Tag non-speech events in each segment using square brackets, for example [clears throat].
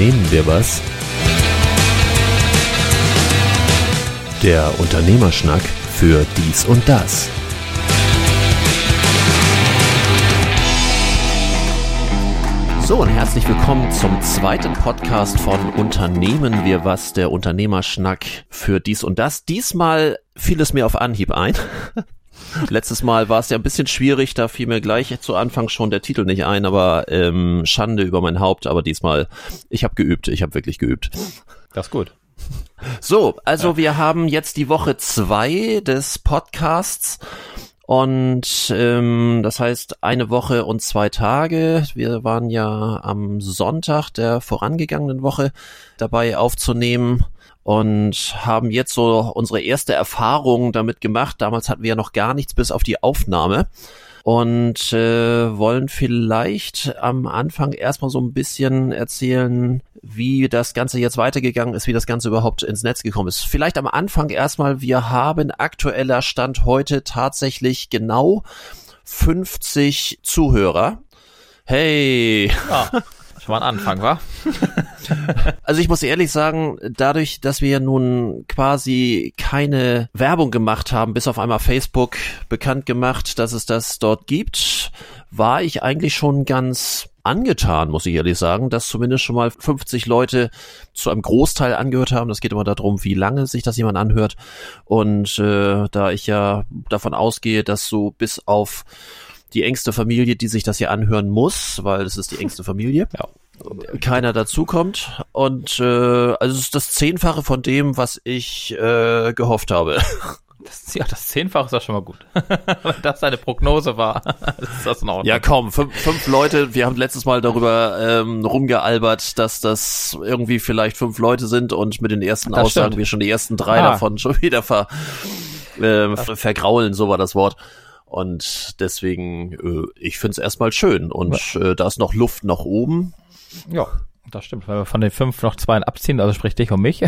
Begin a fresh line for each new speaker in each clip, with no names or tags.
Unternehmen wir was? Der Unternehmerschnack für dies und das. So und herzlich willkommen zum zweiten Podcast von Unternehmen wir was, der Unternehmerschnack für dies und das. Diesmal fiel es mir auf Anhieb ein. [laughs] Letztes Mal war es ja ein bisschen schwierig, da fiel mir gleich zu Anfang schon der Titel nicht ein, aber ähm, Schande über mein Haupt, aber diesmal, ich habe geübt, ich habe wirklich geübt.
Das ist gut.
So, also ja. wir haben jetzt die Woche zwei des Podcasts und ähm, das heißt eine Woche und zwei Tage. Wir waren ja am Sonntag der vorangegangenen Woche dabei aufzunehmen und haben jetzt so unsere erste Erfahrung damit gemacht. Damals hatten wir ja noch gar nichts bis auf die Aufnahme und äh, wollen vielleicht am Anfang erstmal so ein bisschen erzählen, wie das Ganze jetzt weitergegangen ist, wie das Ganze überhaupt ins Netz gekommen ist. Vielleicht am Anfang erstmal, wir haben aktueller Stand heute tatsächlich genau 50 Zuhörer. Hey!
Ja. [laughs] Mal ein Anfang, wa? [laughs]
also ich muss ehrlich sagen, dadurch, dass wir nun quasi keine Werbung gemacht haben, bis auf einmal Facebook bekannt gemacht, dass es das dort gibt, war ich eigentlich schon ganz angetan, muss ich ehrlich sagen, dass zumindest schon mal 50 Leute zu einem Großteil angehört haben. Das geht immer darum, wie lange sich das jemand anhört. Und äh, da ich ja davon ausgehe, dass so bis auf die engste Familie, die sich das hier anhören muss, weil es ist die engste Familie. Ja. Keiner dazukommt. Und äh, also es ist das Zehnfache von dem, was ich äh, gehofft habe. [laughs]
Das, ja, das Zehnfache ist ja schon mal gut. [laughs] Wenn das eine Prognose war, [laughs] ist
das in Ordnung. Ja, komm, fünf, fünf Leute, wir haben letztes Mal darüber ähm, rumgealbert, dass das irgendwie vielleicht fünf Leute sind und mit den ersten das Aussagen stimmt. wir schon die ersten drei ah. davon schon wieder ver, äh, vergraulen, so war das Wort. Und deswegen, äh, ich finde es erstmal schön. Und äh, da ist noch Luft nach oben.
Ja, das stimmt. Wenn wir von den fünf noch zwei abziehen, also sprich dich und mich,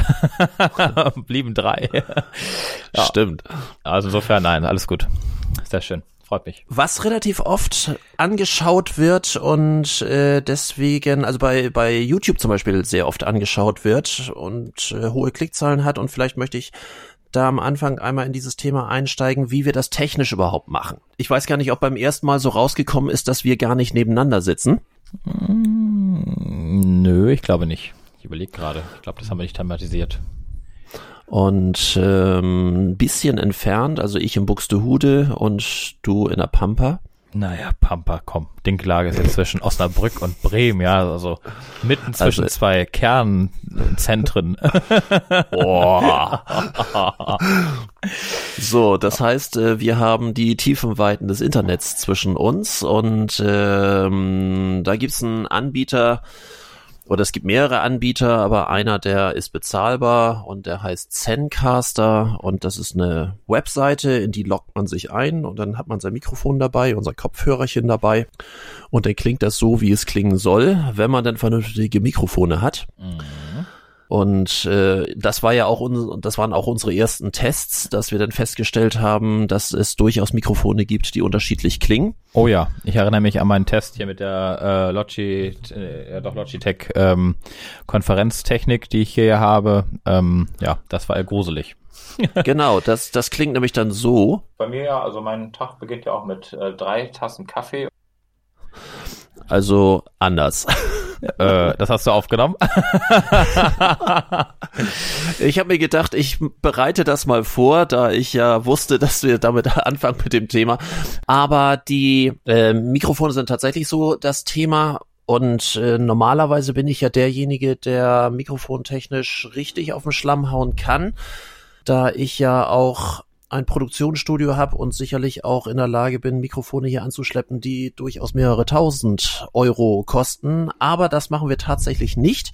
[laughs] blieben drei. [laughs]
ja. Stimmt.
Also insofern, nein, alles gut. Sehr schön. Freut mich.
Was relativ oft angeschaut wird und äh, deswegen, also bei, bei YouTube zum Beispiel sehr oft angeschaut wird und äh, hohe Klickzahlen hat und vielleicht möchte ich da am Anfang einmal in dieses Thema einsteigen, wie wir das technisch überhaupt machen. Ich weiß gar nicht, ob beim ersten Mal so rausgekommen ist, dass wir gar nicht nebeneinander sitzen.
Mm, nö, ich glaube nicht. Ich überlege gerade. Ich glaube, das haben wir nicht thematisiert.
Und ähm, ein bisschen entfernt, also ich in Buxtehude und du in der Pampa.
Naja, Pampa, komm. Dinklage ist jetzt zwischen Osnabrück und Bremen, ja, also mitten zwischen also, zwei Kernzentren. [laughs]
Boah. so, das heißt, äh, wir haben die Tiefenweiten des Internets zwischen uns und ähm, da gibt's einen Anbieter, oder es gibt mehrere Anbieter, aber einer, der ist bezahlbar und der heißt Zencaster und das ist eine Webseite, in die loggt man sich ein und dann hat man sein Mikrofon dabei, unser Kopfhörerchen dabei und dann klingt das so, wie es klingen soll, wenn man dann vernünftige Mikrofone hat. Mhm. Und äh, das war ja auch un das waren auch unsere ersten Tests, dass wir dann festgestellt haben, dass es durchaus Mikrofone gibt, die unterschiedlich klingen.
Oh ja, ich erinnere mich an meinen Test hier mit der äh, Logi, äh, ja doch Logitech ähm, Konferenztechnik, die ich hier habe. Ähm, ja, das war eher gruselig. [laughs]
genau, das, das klingt nämlich dann so.
Bei mir ja, also mein Tag beginnt ja auch mit äh, drei Tassen Kaffee.
Also anders. [laughs]
äh, das hast du aufgenommen? [laughs]
ich habe mir gedacht, ich bereite das mal vor, da ich ja wusste, dass wir damit [laughs] anfangen mit dem Thema. Aber die äh, Mikrofone sind tatsächlich so das Thema. Und äh, normalerweise bin ich ja derjenige, der mikrofontechnisch richtig auf den Schlamm hauen kann, da ich ja auch ein Produktionsstudio habe und sicherlich auch in der Lage bin, Mikrofone hier anzuschleppen, die durchaus mehrere tausend Euro kosten. Aber das machen wir tatsächlich nicht.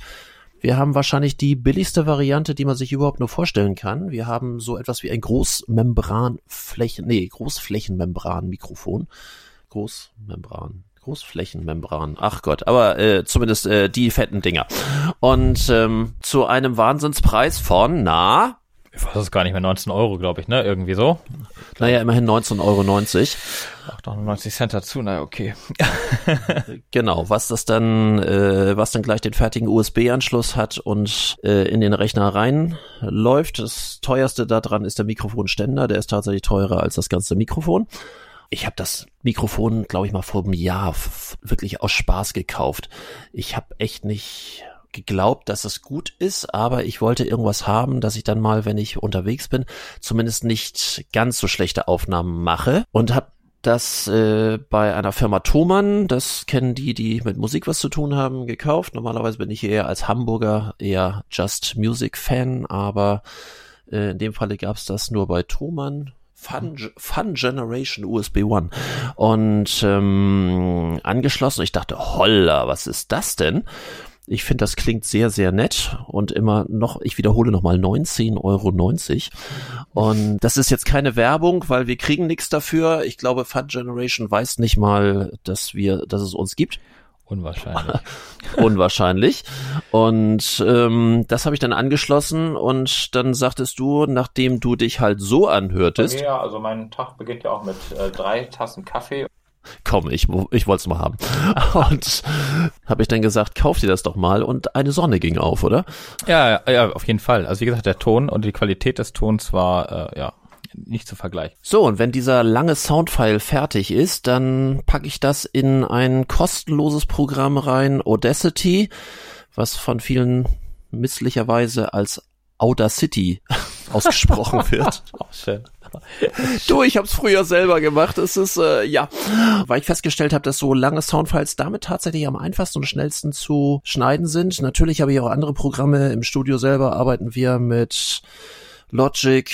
Wir haben wahrscheinlich die billigste Variante, die man sich überhaupt nur vorstellen kann. Wir haben so etwas wie ein Großmembranflächen, nee, Großflächenmembran-Mikrofon. Großmembran. Großflächenmembran. Ach Gott, aber äh, zumindest äh, die fetten Dinger. Und ähm, zu einem Wahnsinnspreis von, na,
ich weiß es gar nicht mehr, 19 Euro, glaube ich, ne? Irgendwie so.
Naja, immerhin 19,90 Euro.
98 Cent dazu, naja, okay. [laughs]
genau, was das dann, äh, was dann gleich den fertigen USB-Anschluss hat und äh, in den Rechner reinläuft. Das teuerste daran ist der Mikrofonständer, der ist tatsächlich teurer als das ganze Mikrofon. Ich habe das Mikrofon, glaube ich, mal vor einem Jahr wirklich aus Spaß gekauft. Ich habe echt nicht geglaubt, dass es gut ist, aber ich wollte irgendwas haben, dass ich dann mal, wenn ich unterwegs bin, zumindest nicht ganz so schlechte Aufnahmen mache und habe das äh, bei einer Firma Thomann, das kennen die, die mit Musik was zu tun haben, gekauft. Normalerweise bin ich eher als Hamburger eher Just Music Fan, aber äh, in dem Falle gab es das nur bei Thomann. Fun, Fun Generation USB One und ähm, angeschlossen. Ich dachte, holla, was ist das denn? Ich finde, das klingt sehr, sehr nett und immer noch, ich wiederhole nochmal, 19,90 Euro. Und das ist jetzt keine Werbung, weil wir kriegen nichts dafür. Ich glaube, Fun Generation weiß nicht mal, dass wir, dass es uns gibt.
Unwahrscheinlich. [laughs]
Unwahrscheinlich. Und ähm, das habe ich dann angeschlossen und dann sagtest du, nachdem du dich halt so anhörtest.
Ja, also mein Tag beginnt ja auch mit äh, drei Tassen Kaffee
komm, ich, ich wollte es mal haben. [laughs] Und habe ich dann gesagt, kauf dir das doch mal und eine Sonne ging auf, oder?
Ja, ja, auf jeden Fall. Also wie gesagt, der Ton und die Qualität des Tons war, äh, ja, nicht zu vergleichen.
So, und wenn dieser lange Soundfile fertig ist, dann packe ich das in ein kostenloses Programm rein, Audacity, was von vielen misslicherweise als Audacity [laughs] ausgesprochen wird.
Auch schön.
Du, ich habe es früher selber gemacht. Es ist äh, ja, weil ich festgestellt habe, dass so lange Soundfiles damit tatsächlich am einfachsten und schnellsten zu schneiden sind. Natürlich habe ich auch andere Programme im Studio selber. Arbeiten wir mit Logic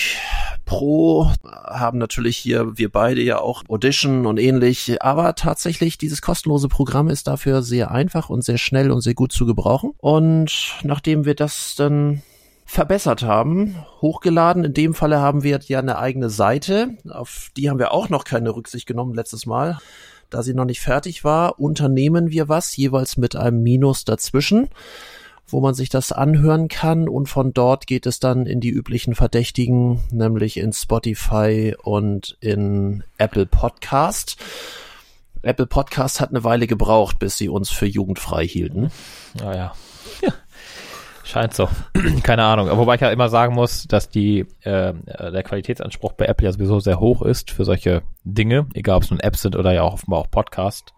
Pro, haben natürlich hier wir beide ja auch Audition und ähnlich, aber tatsächlich dieses kostenlose Programm ist dafür sehr einfach und sehr schnell und sehr gut zu gebrauchen. Und nachdem wir das dann verbessert haben, hochgeladen. In dem Falle haben wir ja eine eigene Seite, auf die haben wir auch noch keine Rücksicht genommen letztes Mal. Da sie noch nicht fertig war, unternehmen wir was, jeweils mit einem Minus dazwischen, wo man sich das anhören kann und von dort geht es dann in die üblichen Verdächtigen, nämlich in Spotify und in Apple Podcast. Apple Podcast hat eine Weile gebraucht, bis sie uns für jugendfrei hielten.
Naja. Ja. [laughs] Scheint so. [clears throat] Keine Ahnung. Wobei ich ja immer sagen muss, dass die äh, der Qualitätsanspruch bei Apple ja sowieso sehr hoch ist für solche Dinge, egal ob es nun Apps sind oder ja auch offenbar auch Podcast.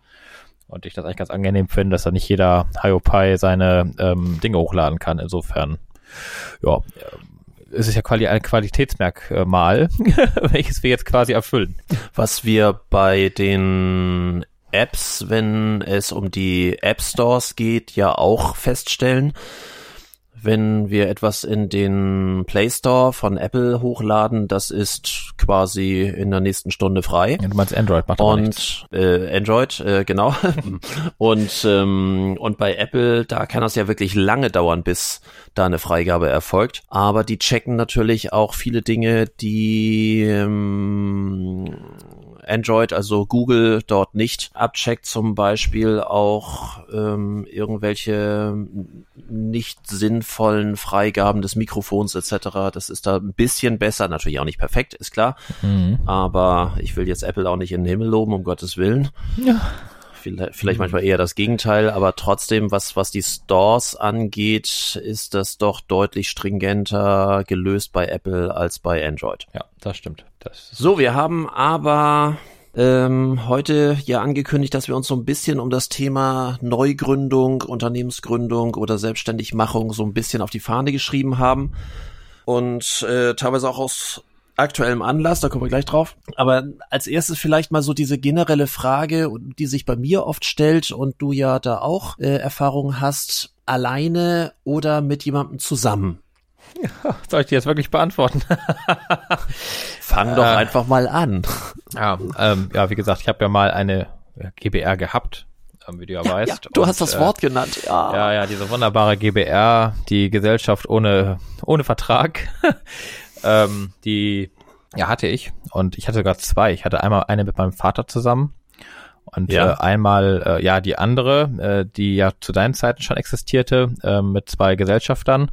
Und ich das eigentlich ganz angenehm finde, dass da nicht jeder HioPi seine ähm, Dinge hochladen kann. Insofern, ja, es ist ja quali ein Qualitätsmerkmal, [laughs] welches wir jetzt quasi erfüllen.
Was wir bei den Apps, wenn es um die App Stores geht, ja auch feststellen, wenn wir etwas in den Play Store von Apple hochladen, das ist quasi in der nächsten Stunde frei.
Ja, du meinst Android, macht
Und äh, Android, äh, genau. [laughs] und ähm, und bei Apple, da kann das ja wirklich lange dauern, bis da eine Freigabe erfolgt. Aber die checken natürlich auch viele Dinge, die ähm, Android, also Google dort nicht abcheckt, zum Beispiel auch ähm, irgendwelche nicht sinnvollen Freigaben des Mikrofons etc. Das ist da ein bisschen besser, natürlich auch nicht perfekt, ist klar. Mhm. Aber ich will jetzt Apple auch nicht in den Himmel loben, um Gottes Willen. Ja vielleicht, manchmal eher das Gegenteil, aber trotzdem, was, was die Stores angeht, ist das doch deutlich stringenter gelöst bei Apple als bei Android.
Ja, das stimmt. Das
so, wir haben aber ähm, heute ja angekündigt, dass wir uns so ein bisschen um das Thema Neugründung, Unternehmensgründung oder Selbstständigmachung so ein bisschen auf die Fahne geschrieben haben. Und äh, teilweise auch aus aktuellem Anlass, da kommen wir gleich drauf. Aber als erstes vielleicht mal so diese generelle Frage, die sich bei mir oft stellt und du ja da auch äh, Erfahrungen hast, alleine oder mit jemandem zusammen?
Ja, soll ich dir jetzt wirklich beantworten? [laughs]
Fang doch äh, einfach mal an. [laughs]
Ja, ähm, ja, wie gesagt, ich habe ja mal eine GBR gehabt, ähm, wie du ja, ja weißt. Ja,
du und, hast das Wort äh, genannt, ja.
Ja, ja, diese wunderbare GBR, die Gesellschaft ohne, ohne Vertrag, ähm, die ja, hatte ich. Und ich hatte sogar zwei. Ich hatte einmal eine mit meinem Vater zusammen und ja. äh, einmal, äh, ja, die andere, äh, die ja zu deinen Zeiten schon existierte, äh, mit zwei Gesellschaftern.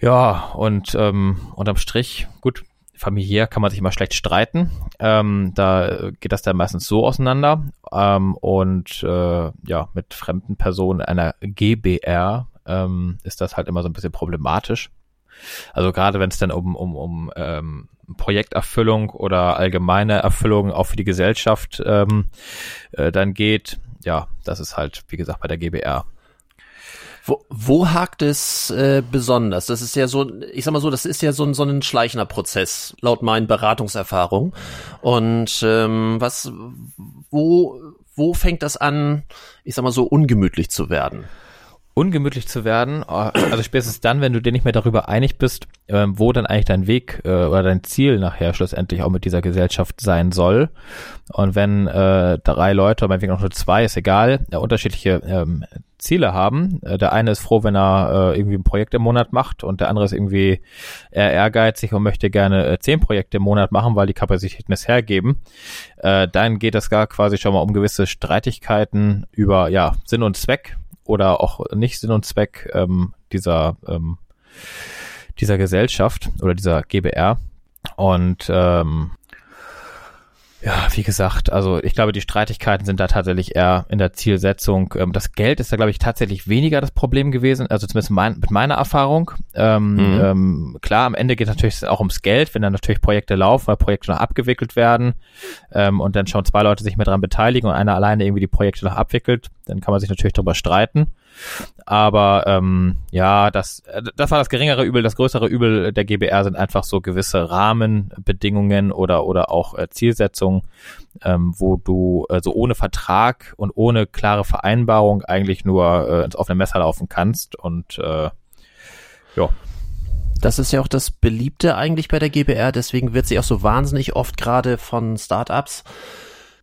Ja, und ähm, unterm Strich, gut, familiär kann man sich immer schlecht streiten. Ähm, da geht das dann meistens so auseinander. Ähm, und äh, ja, mit fremden Personen einer GBR ähm, ist das halt immer so ein bisschen problematisch. Also gerade wenn es dann um, um, um ähm, Projekterfüllung oder allgemeine Erfüllung auch für die Gesellschaft ähm, äh, dann geht, ja, das ist halt, wie gesagt, bei der GBR
wo, wo hakt es äh, besonders? Das ist ja so, ich sag mal so, das ist ja so, ein so ein schleichender Prozess, laut meinen Beratungserfahrungen. Und ähm, was, wo, wo fängt das an, ich sag mal so, ungemütlich zu werden?
Ungemütlich zu werden, äh, also spätestens dann, wenn du dir nicht mehr darüber einig bist, äh, wo dann eigentlich dein Weg äh, oder dein Ziel nachher schlussendlich auch mit dieser Gesellschaft sein soll. Und wenn äh, drei Leute, meinetwegen auch nur zwei, ist egal, äh, unterschiedliche ähm, Ziele haben. Äh, der eine ist froh, wenn er äh, irgendwie ein Projekt im Monat macht und der andere ist irgendwie eher ehrgeizig und möchte gerne äh, zehn Projekte im Monat machen, weil die Kapazitäten es hergeben. Äh, dann geht es gar quasi schon mal um gewisse Streitigkeiten über ja Sinn und Zweck oder auch nicht Sinn und Zweck ähm, dieser, ähm, dieser Gesellschaft oder dieser GBR. Und ähm, ja, wie gesagt, also ich glaube, die Streitigkeiten sind da tatsächlich eher in der Zielsetzung. Ähm, das Geld ist da, glaube ich, tatsächlich weniger das Problem gewesen, also zumindest mein, mit meiner Erfahrung. Ähm, mhm. ähm, klar, am Ende geht es natürlich auch ums Geld, wenn dann natürlich Projekte laufen, weil Projekte noch abgewickelt werden ähm, und dann schon zwei Leute sich mit dran beteiligen und einer alleine irgendwie die Projekte noch abwickelt, dann kann man sich natürlich darüber streiten. Aber ähm, ja, das, äh, das war das geringere Übel. Das größere Übel der GBR sind einfach so gewisse Rahmenbedingungen oder, oder auch äh, Zielsetzungen, ähm, wo du äh, so ohne Vertrag und ohne klare Vereinbarung eigentlich nur äh, ins offene Messer laufen kannst. Und äh, ja.
Das ist ja auch das Beliebte eigentlich bei der GBR, deswegen wird sie auch so wahnsinnig oft gerade von Startups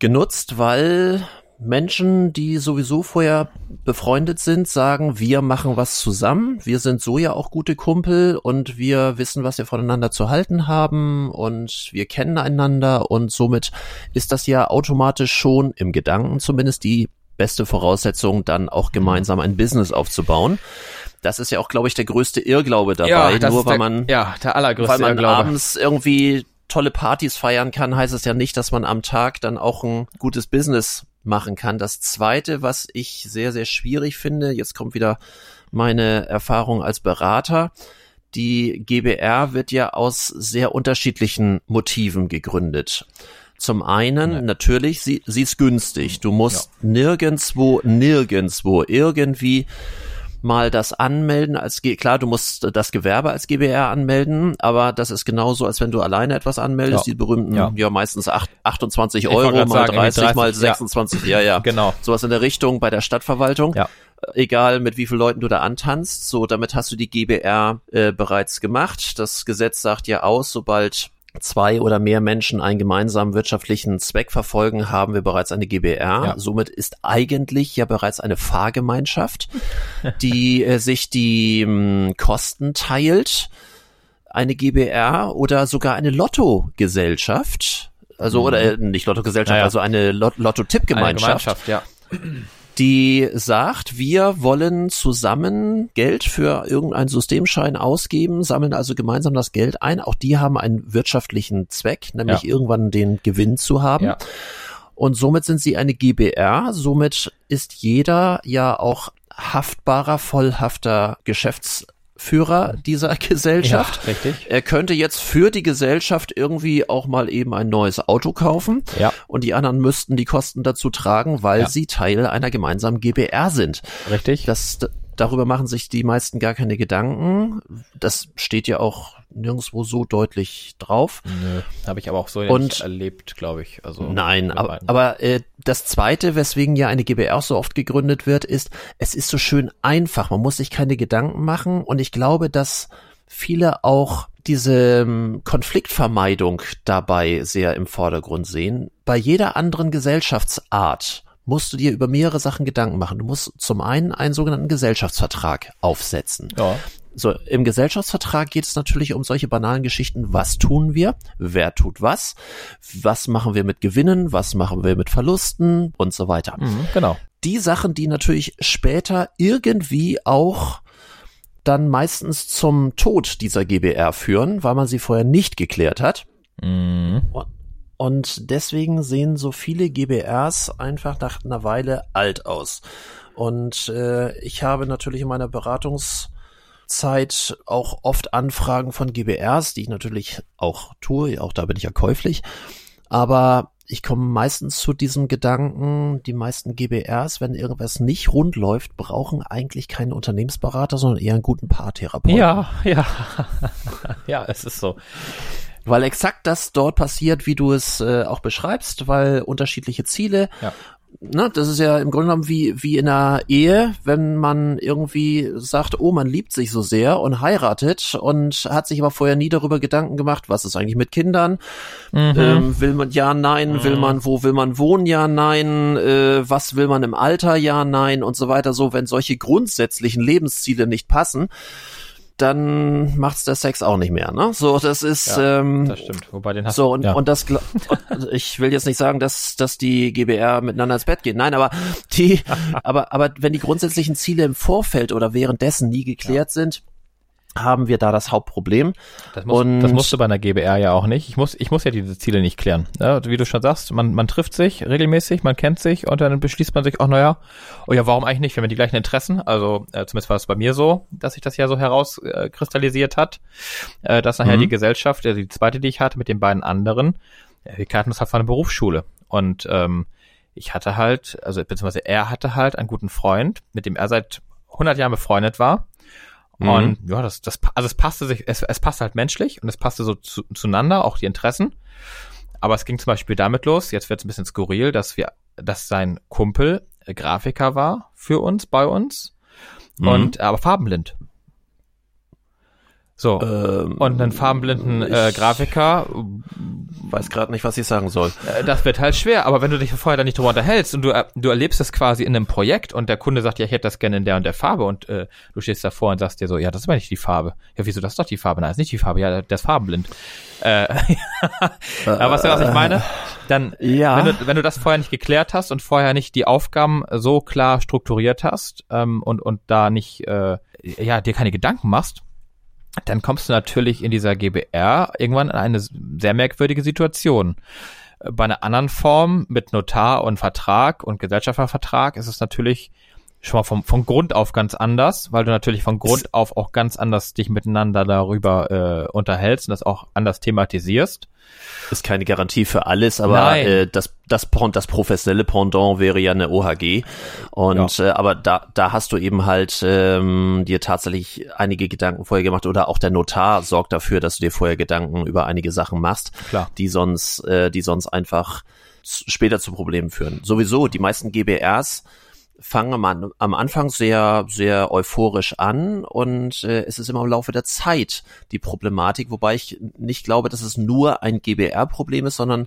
genutzt, weil Menschen, die sowieso vorher befreundet sind, sagen, wir machen was zusammen, wir sind so ja auch gute Kumpel und wir wissen, was wir voneinander zu halten haben und wir kennen einander und somit ist das ja automatisch schon im Gedanken zumindest die beste Voraussetzung, dann auch gemeinsam ein Business aufzubauen. Das ist ja auch, glaube ich, der größte Irrglaube dabei, ja, nur weil der, man,
ja, der allergrößte
weil man
Irrglaube.
abends irgendwie tolle Partys feiern kann, heißt es ja nicht, dass man am Tag dann auch ein gutes Business machen kann. Das zweite, was ich sehr, sehr schwierig finde, jetzt kommt wieder meine Erfahrung als Berater. Die GBR wird ja aus sehr unterschiedlichen Motiven gegründet. Zum einen, ja. natürlich, sie, sie ist günstig. Du musst ja. nirgendswo, nirgendswo irgendwie mal das anmelden als klar, du musst das Gewerbe als GBR anmelden, aber das ist genauso, als wenn du alleine etwas anmeldest, ja. die berühmten, ja, ja meistens 8, 28 Euro mal sagen, 30, 30, mal 26, ja. ja, ja. [laughs]
Genau.
Sowas in der Richtung bei der Stadtverwaltung.
Ja
egal mit wie vielen Leuten du da antanzt. So, damit hast du die GBR äh, bereits gemacht. Das Gesetz sagt ja aus, sobald zwei oder mehr Menschen einen gemeinsamen wirtschaftlichen Zweck verfolgen, haben wir bereits eine GBR. Ja. Somit ist eigentlich ja bereits eine Fahrgemeinschaft, [laughs] die äh, sich die mh, hm, Kosten teilt. Eine GBR oder sogar eine Lottogesellschaft. Also, mhm. oder äh, nicht Lottogesellschaft, naja. also eine Lotto-Tipp-Gemeinschaft.
Ja
die sagt, wir wollen zusammen Geld für irgendeinen Systemschein ausgeben, sammeln also gemeinsam das Geld ein. Auch die haben einen wirtschaftlichen Zweck, nämlich ja. irgendwann den Gewinn zu haben. Ja. Und somit sind sie eine GBR. Somit ist jeder ja auch haftbarer, vollhafter Geschäfts Führer dieser Gesellschaft.
Ja, richtig.
Er könnte jetzt für die Gesellschaft irgendwie auch mal eben ein neues Auto kaufen.
Ja.
Und die anderen müssten die Kosten dazu tragen, weil ja. sie Teil einer gemeinsamen GBR sind.
Richtig.
Das, darüber machen sich die meisten gar keine Gedanken. Das steht ja auch nirgendwo so deutlich drauf.
Nö, habe ich aber auch so
und, nicht
erlebt, glaube ich. Also
nein, aber, aber äh, das Zweite, weswegen ja eine GBR so oft gegründet wird, ist, es ist so schön einfach. Man muss sich keine Gedanken machen und ich glaube, dass viele auch diese ähm, Konfliktvermeidung dabei sehr im Vordergrund sehen. Bei jeder anderen Gesellschaftsart musst du dir über mehrere Sachen Gedanken machen. Du musst zum einen einen sogenannten Gesellschaftsvertrag aufsetzen.
Ja.
So, im Gesellschaftsvertrag geht es natürlich um solche banalen Geschichten. Was tun wir? Wer tut was? Was machen wir mit Gewinnen? Was machen wir mit Verlusten? Und so weiter.
Mhm, genau.
Die Sachen, die natürlich später irgendwie auch dann meistens zum Tod dieser GBR führen, weil man sie vorher nicht geklärt hat.
Mhm.
Und deswegen sehen so viele GBRs einfach nach einer Weile alt aus. Und äh, ich habe natürlich in meiner Beratungszeit auch oft Anfragen von GBRs, die ich natürlich auch tue, auch da bin ich ja käuflich. Aber ich komme meistens zu diesem Gedanken, die meisten GBRs, wenn irgendwas nicht rund läuft, brauchen eigentlich keinen Unternehmensberater, sondern eher einen guten Paartherapeuten.
Ja, ja. [laughs] ja, es ist so.
Weil exakt das dort passiert, wie du es äh, auch beschreibst, weil unterschiedliche Ziele,
Ja.
ne, das ist ja im Grunde genommen wie, wie in einer Ehe, wenn man irgendwie sagt, oh, man liebt sich so sehr und heiratet und hat sich aber vorher nie darüber Gedanken gemacht, was ist eigentlich mit Kindern?
Mhm.
Ähm, will man ja, nein, will man, wo will man wohnen, ja, nein, äh, was will man im Alter, ja, nein und so weiter. So, wenn solche grundsätzlichen Lebensziele nicht passen, dann macht's der Sex auch nicht mehr, ne? So, das ist,
Ja,
ähm,
das stimmt. Wobei den hast
so, und,
ja.
und das, [laughs] und ich will jetzt nicht sagen, dass, dass die GBR miteinander ins Bett gehen. Nein, aber die, [laughs] aber, aber wenn die grundsätzlichen Ziele im Vorfeld oder währenddessen nie geklärt sind, haben wir da das Hauptproblem.
Das, muss,
Und-
das musst du bei einer GBR ja auch nicht. Ich muss, ich muss ja diese Ziele nicht klären. Ja, wie du schon sagst, man, man trifft sich regelmäßig, man kennt sich und dann beschließt man sich auch, naja, oh ja, warum eigentlich nicht, wenn wir die gleichen Interessen, also äh, zumindest war es bei mir so, dass sich das ja so herauskristallisiert äh, hat, äh, dass nachher
Mhm.
die Gesellschaft, also die zweite, die ich hatte mit den beiden anderen, äh, wir kannten uns halt von der Berufsschule und ähm, ich hatte halt, also beziehungsweise er hatte halt einen guten Freund, mit dem er seit 100 Jahren befreundet war
Mhm.
und ja, das, das, also es passte sich, es, es passte halt menschlich und es passte so zu, zueinander, auch die Interessen. Aber es ging zum Beispiel damit los, jetzt wird es ein bisschen skurril, dass wir, dass sein Kumpel äh, Grafiker war für uns, bei uns,
Mhm.
und aber farbenblind. So.
Ähm,
und einen farbenblinden äh, Grafiker,
weiß gerade nicht, was ich sagen soll.
äh, das wird halt schwer, aber wenn du dich vorher dann nicht drüber unterhältst und du, äh, du erlebst das quasi in einem Projekt und der Kunde sagt, ja, ich hätte das gerne in der und der Farbe und äh, du stehst davor und sagst dir so, ja, das ist aber nicht die Farbe. Ja, wieso, das ist doch die Farbe? Nein, das ist nicht die Farbe. Ja, der ist farbenblind. Äh, [laughs] aber weißt du, was ich meine? Dann,
Ja.
wenn, du, wenn du das vorher nicht geklärt hast und vorher nicht die Aufgaben so klar strukturiert hast ähm, und, und da nicht, äh, ja, dir keine Gedanken machst, dann kommst du natürlich in dieser GBR irgendwann in eine sehr merkwürdige Situation. Bei einer anderen Form mit Notar und Vertrag und Gesellschaftervertrag ist es natürlich schon mal vom, von Grund auf ganz anders, weil du natürlich von Grund auf auch ganz anders dich miteinander darüber äh, unterhältst und das auch anders thematisierst.
Ist keine Garantie für alles, aber
Nein.
äh, das, das, das professionelle Pendant wäre ja eine OHG. Und äh, aber da, da hast du eben halt ähm, dir tatsächlich einige Gedanken vorher gemacht oder auch der Notar sorgt dafür, dass du dir vorher Gedanken über einige Sachen machst,
Klar.
die sonst, äh, die sonst einfach später zu Problemen führen. Sowieso, die meisten GBRs fangen am, am Anfang sehr, sehr euphorisch an und äh, es ist immer im Laufe der Zeit die Problematik, wobei ich nicht glaube, dass es nur ein GBR-Problem ist, sondern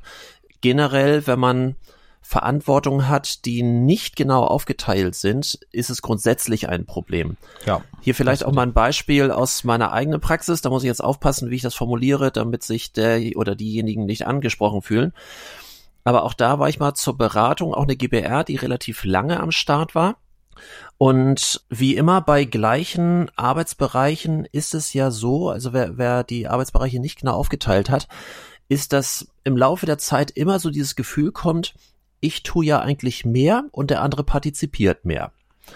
generell, wenn man Verantwortung hat, die nicht genau aufgeteilt sind, ist es grundsätzlich ein Problem.
Ja.
Hier vielleicht auch mal ein Beispiel aus meiner eigenen Praxis. Da muss ich jetzt aufpassen, wie ich das formuliere, damit sich der oder diejenigen nicht angesprochen fühlen. Aber auch da war ich mal zur Beratung, auch eine GBR, die relativ lange am Start war. Und wie immer bei gleichen Arbeitsbereichen ist es ja so, also wer, wer die Arbeitsbereiche nicht genau aufgeteilt hat, ist, dass im Laufe der Zeit immer so dieses Gefühl kommt, ich tue ja eigentlich mehr und der andere partizipiert mehr.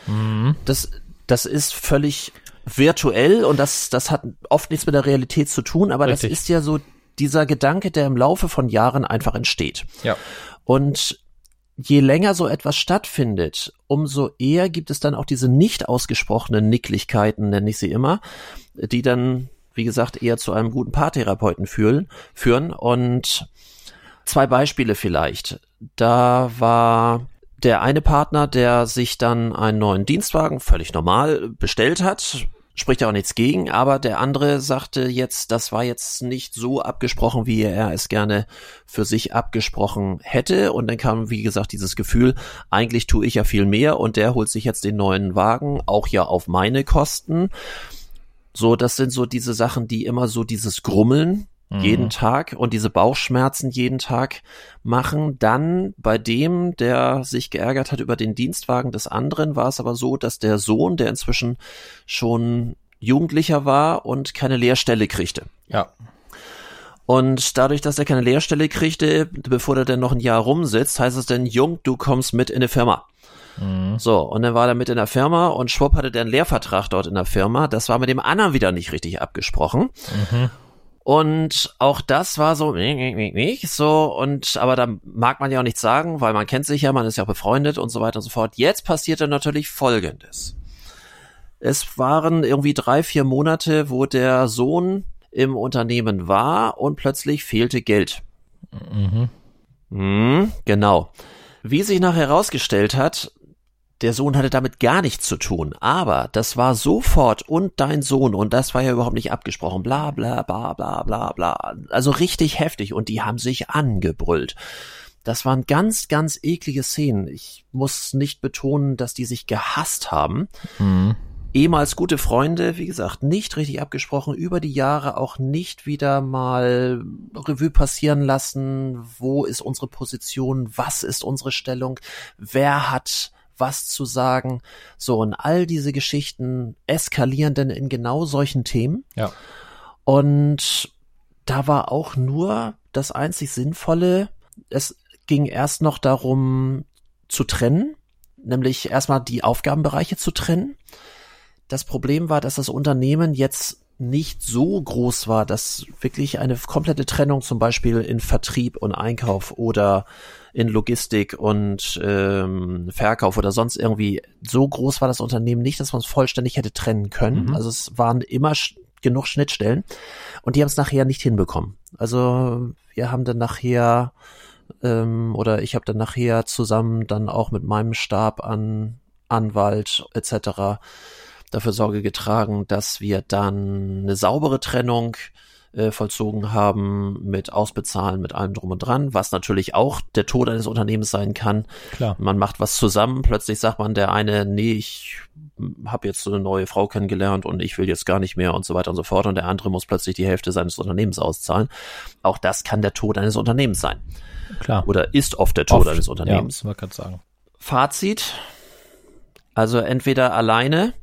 Mhm.
Das, das ist völlig virtuell und das, das hat oft nichts mit der Realität zu tun, aber
Richtig.
das ist ja so dieser Gedanke, der im Laufe von Jahren einfach entsteht.
Ja.
Und je länger so etwas stattfindet, umso eher gibt es dann auch diese nicht ausgesprochenen Nicklichkeiten, nenne ich sie immer, die dann, wie gesagt, eher zu einem guten Paartherapeuten führen, führen. Und zwei Beispiele vielleicht. Da war der eine Partner, der sich dann einen neuen Dienstwagen völlig normal bestellt hat, spricht ja auch nichts gegen, aber der andere sagte jetzt, das war jetzt nicht so abgesprochen, wie er es gerne für sich abgesprochen hätte. Und dann kam, wie gesagt, dieses Gefühl, eigentlich tue ich ja viel mehr und der holt sich jetzt den neuen Wagen, auch ja auf meine Kosten. So, das sind so diese Sachen, die immer so dieses Grummeln jeden Tag und diese Bauchschmerzen jeden Tag machen. Dann bei dem, der sich geärgert hat über den Dienstwagen des anderen, war es aber so, dass der Sohn, der inzwischen schon Jugendlicher war und keine Lehrstelle kriegte.
Ja.
Und dadurch, dass er keine Lehrstelle kriegte, bevor er dann noch ein Jahr rumsitzt, heißt es dann, Jung, du kommst mit in eine Firma. Mhm. So, und dann war er mit in der Firma und schwupp hatte der einen Lehrvertrag dort in der Firma. Das war mit dem anderen wieder nicht richtig abgesprochen. Mhm. Und auch das war so, so, und, aber da mag man ja auch nichts sagen, weil man kennt sich ja, man ist ja befreundet und so weiter und so fort. Jetzt passierte natürlich Folgendes. Es waren irgendwie drei, vier Monate, wo der Sohn im Unternehmen war und plötzlich fehlte Geld. Mhm. Mhm, genau. Wie sich nachher herausgestellt hat, der Sohn hatte damit gar nichts zu tun, aber das war sofort und dein Sohn und das war ja überhaupt nicht abgesprochen, bla bla bla bla bla bla. Also richtig heftig und die haben sich angebrüllt. Das waren ganz, ganz eklige Szenen. Ich muss nicht betonen, dass die sich gehasst haben. Mhm ehemals gute Freunde, wie gesagt, nicht richtig abgesprochen, über die Jahre auch nicht wieder mal Revue passieren lassen, wo ist unsere Position, was ist unsere Stellung, wer hat was zu sagen. So, und all diese Geschichten eskalieren denn in genau solchen Themen.
Ja.
Und da war auch nur das einzig Sinnvolle, es ging erst noch darum zu trennen, nämlich erstmal die Aufgabenbereiche zu trennen. Das Problem war, dass das Unternehmen jetzt nicht so groß war, dass wirklich eine komplette Trennung zum Beispiel in Vertrieb und Einkauf oder in Logistik und ähm, Verkauf oder sonst irgendwie so groß war das Unternehmen nicht, dass man es vollständig hätte trennen können. Mhm. Also es waren immer genug Schnittstellen und die haben es nachher nicht hinbekommen. Also wir haben dann nachher ähm, oder ich habe dann nachher zusammen dann auch mit meinem Stab an Anwalt etc dafür Sorge getragen, dass wir dann eine saubere Trennung äh, vollzogen haben mit Ausbezahlen, mit allem drum und dran, was natürlich auch der Tod eines Unternehmens sein kann.
Klar.
Man macht was zusammen, plötzlich sagt man der eine, nee, ich habe jetzt so eine neue Frau kennengelernt und ich will jetzt gar nicht mehr und so weiter und so fort und der andere muss plötzlich die Hälfte seines Unternehmens auszahlen. Auch das kann der Tod eines Unternehmens sein.
Klar.
Oder ist oft der Tod oft, eines Unternehmens.
Ja, man kann sagen.
Fazit. Also entweder alleine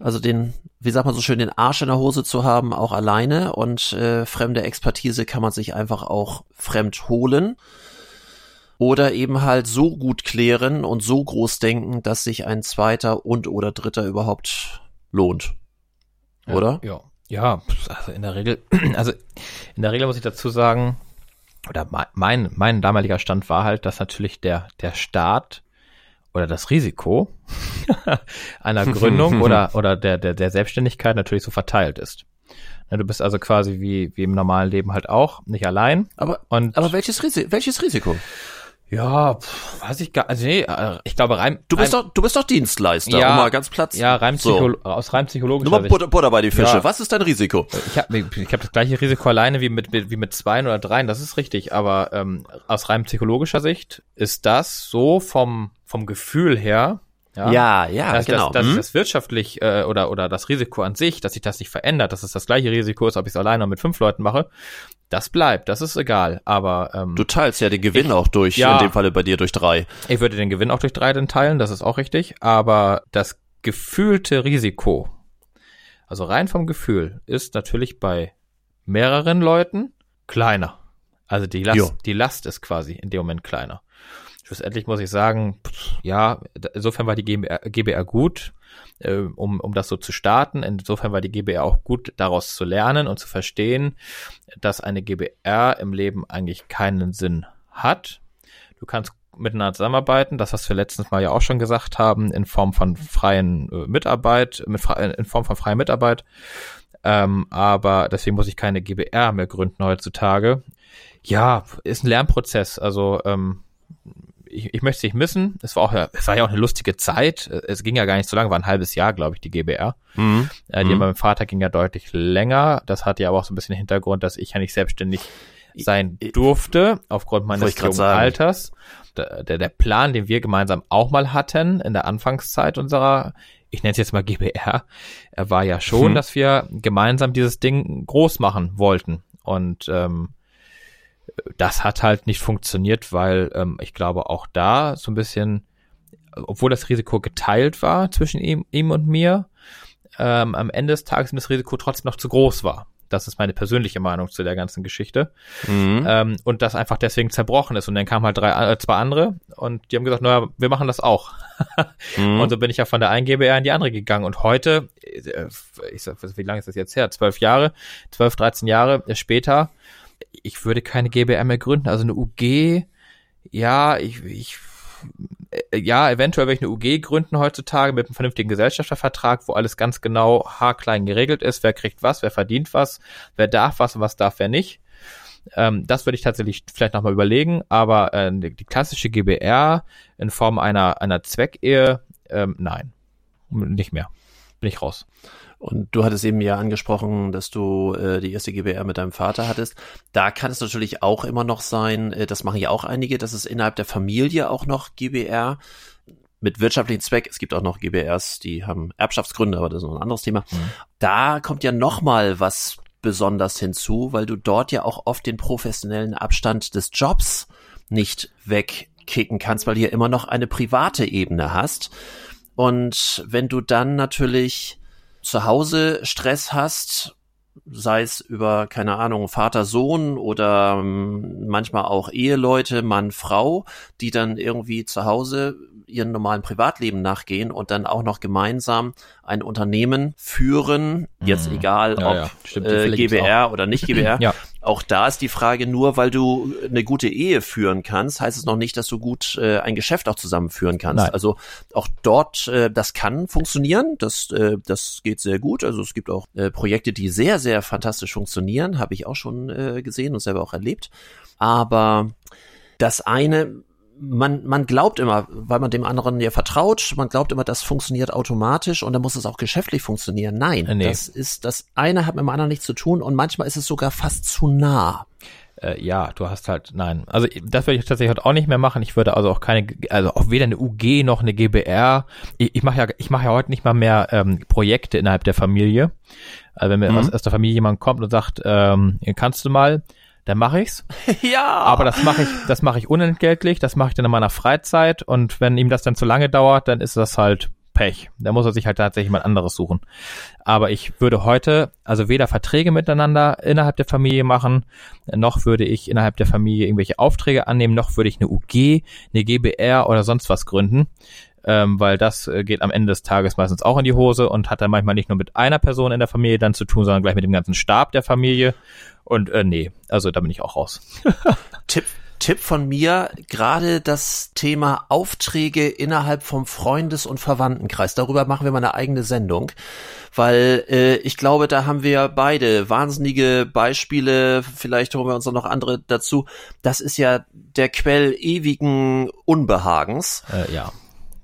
also den, wie sagt man so schön, den Arsch in der Hose zu haben, auch alleine und äh, fremde Expertise kann man sich einfach auch fremd holen oder eben halt so gut klären und so groß denken, dass sich ein zweiter und oder dritter überhaupt lohnt. Oder?
Ja, ja, also in der Regel, [clears throat] also in der Regel muss ich dazu sagen, oder mein, mein damaliger Stand war halt, dass natürlich der, der Staat oder das Risiko [laughs] einer Gründung [laughs] oder, oder der, der, der Selbstständigkeit natürlich so verteilt ist. Du bist also quasi wie, wie im normalen Leben halt auch, nicht allein.
Aber, und aber welches, Risi welches Risiko?
Ja, pff, weiß ich gar, also nee, äh, ich glaube rein.
Du bist rein, doch, du bist doch Dienstleister,
ja,
um mal ganz Platz.
Ja, rein so. aus rein psychologischer
Nur mal Butter, Butter bei die Fische. Ja. Was ist dein Risiko?
Ich habe ich hab das gleiche Risiko alleine wie mit, wie mit zweien oder dreien, das ist richtig, aber ähm, aus rein psychologischer Sicht ist das so vom, vom Gefühl her,
ja, ja, ja
dass,
genau.
Dass, dass hm? das wirtschaftlich äh, oder, oder das Risiko an sich, dass sich das nicht verändert, dass es das gleiche Risiko ist, ob ich es alleine oder mit fünf Leuten mache, das bleibt, das ist egal. Aber ähm,
du teilst ja den Gewinn ich, auch durch, ja, in dem Falle bei dir durch drei.
Ich würde den Gewinn auch durch drei dann teilen, das ist auch richtig. Aber das gefühlte Risiko, also rein vom Gefühl, ist natürlich bei mehreren Leuten kleiner. Also die Last, die Last ist quasi in dem Moment kleiner. Schlussendlich muss ich sagen, ja, insofern war die GBR, gut, äh, um, um das so zu starten. Insofern war die GBR auch gut, daraus zu lernen und zu verstehen, dass eine GBR im Leben eigentlich keinen Sinn hat. Du kannst miteinander zusammenarbeiten, das, was wir letztens mal ja auch schon gesagt haben, in Form von freien äh, Mitarbeit, mit, in Form von freier Mitarbeit. Ähm, aber deswegen muss ich keine GBR mehr gründen heutzutage. Ja, ist ein Lernprozess. Also ähm, ich, ich möchte es nicht missen. Es war auch, es war ja auch eine lustige Zeit. Es ging ja gar nicht so lange, war ein halbes Jahr, glaube ich, die GBR. Mhm. Äh, die mhm. meinem Vater ging ja deutlich länger. Das hatte ja aber auch so ein bisschen den Hintergrund, dass ich ja nicht selbstständig sein durfte, aufgrund meines jungen Alters. Der, der, der Plan, den wir gemeinsam auch mal hatten in der Anfangszeit unserer, ich nenne es jetzt mal GBR, er war ja schon, hm. dass wir gemeinsam dieses Ding groß machen wollten. Und ähm, das hat halt nicht funktioniert, weil ähm, ich glaube auch da so ein bisschen, obwohl das Risiko geteilt war zwischen ihm, ihm und mir, ähm, am Ende des Tages das Risiko trotzdem noch zu groß war. Das ist meine persönliche Meinung zu der ganzen Geschichte. Mhm. Ähm, und das einfach deswegen zerbrochen ist. Und dann kamen halt drei, äh, zwei andere und die haben gesagt, naja, wir machen das auch. [laughs] mhm. Und so bin ich ja von der einen GBR in die andere gegangen. Und heute, äh, ich sag, wie lange ist das jetzt her? Zwölf Jahre, zwölf, dreizehn Jahre später, ich würde keine GBR mehr gründen. Also eine UG, ja, ich, ich äh, ja, eventuell welche eine UG gründen heutzutage mit einem vernünftigen Gesellschaftervertrag, wo alles ganz genau haarklein geregelt ist, wer kriegt was, wer verdient was, wer darf was und was darf wer nicht. Ähm, das würde ich tatsächlich vielleicht nochmal überlegen, aber äh, die, die, klassische GBR in Form einer, einer Zweckehe, ähm, nein, nicht mehr. Bin ich raus.
Und du hattest eben ja angesprochen, dass du äh, die erste GBR mit deinem Vater hattest. Da kann es natürlich auch immer noch sein, äh, das machen ja auch einige, dass es innerhalb der Familie auch noch GBR mit wirtschaftlichen Zweck. Es gibt auch noch GBRs, die haben Erbschaftsgründe, aber das ist noch ein anderes Thema. Mhm. Da kommt ja noch mal was besonders hinzu, weil du dort ja auch oft den professionellen Abstand des Jobs nicht wegkicken kannst, weil du ja immer noch eine private Ebene hast. Und wenn du dann natürlich zu Hause Stress hast, sei es über, keine Ahnung, Vater, Sohn oder ähm, manchmal auch Eheleute, Mann, Frau, die dann irgendwie zu Hause ihren normalen Privatleben nachgehen und dann auch noch gemeinsam ein Unternehmen führen, jetzt mhm. egal ja, ob ja. Stimmt, äh, GBR oder nicht GBR. ja. Auch da ist die Frage, nur weil du eine gute Ehe führen kannst, heißt es noch nicht, dass du gut äh, ein Geschäft auch zusammenführen kannst. Nein. Also auch dort, äh, das kann funktionieren, das, äh, das geht sehr gut. Also es gibt auch äh, Projekte, die sehr, sehr fantastisch funktionieren, habe ich auch schon äh, gesehen und selber auch erlebt. Aber das eine man, man glaubt immer, weil man dem anderen ja vertraut, man glaubt immer, das funktioniert automatisch und dann muss es auch geschäftlich funktionieren. Nein, nee. das ist, das eine hat mit dem anderen nichts zu tun und manchmal ist es sogar fast zu nah.
Äh, ja, du hast halt, nein. Also das würde ich tatsächlich heute auch nicht mehr machen. Ich würde also auch keine, also auch weder eine UG noch eine GBR. Ich, ich mache ja, ich mache ja heute nicht mal mehr ähm, Projekte innerhalb der Familie. Also wenn mir mhm. aus, aus der Familie jemand kommt und sagt, ähm, kannst du mal, dann mache ich's. [laughs]
ja.
Aber das mache ich, das mache ich unentgeltlich, das mache ich dann in meiner Freizeit und wenn ihm das dann zu lange dauert, dann ist das halt Pech. Da muss er sich halt tatsächlich mal anderes suchen. Aber ich würde heute also weder Verträge miteinander innerhalb der Familie machen, noch würde ich innerhalb der Familie irgendwelche Aufträge annehmen, noch würde ich eine UG, eine GBR oder sonst was gründen. Ähm, weil das äh, geht am Ende des Tages meistens auch in die Hose und hat dann manchmal nicht nur mit einer Person in der Familie dann zu tun, sondern gleich mit dem ganzen Stab der Familie. Und äh, nee, also da bin ich auch raus. [laughs]
Tipp, Tipp von mir, gerade das Thema Aufträge innerhalb vom Freundes- und Verwandtenkreis. Darüber machen wir mal eine eigene Sendung, weil äh, ich glaube, da haben wir beide wahnsinnige Beispiele. Vielleicht holen wir uns noch andere dazu. Das ist ja der Quell ewigen Unbehagens.
Äh, ja,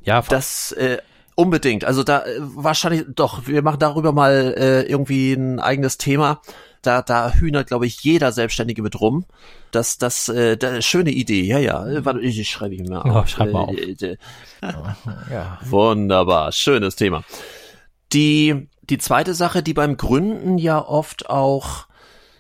ja.
Das äh, unbedingt. Also da äh, wahrscheinlich doch. Wir machen darüber mal äh, irgendwie ein eigenes Thema da, da hühnert, glaube ich, jeder Selbstständige mit rum. Das, das, äh, das schöne Idee, ja, ja. Warte, ich schreibe ich mir
auf. Oh, schreib mal auf.
Äh, äh, ja. Wunderbar, schönes Thema. Die, die zweite Sache, die beim Gründen ja oft auch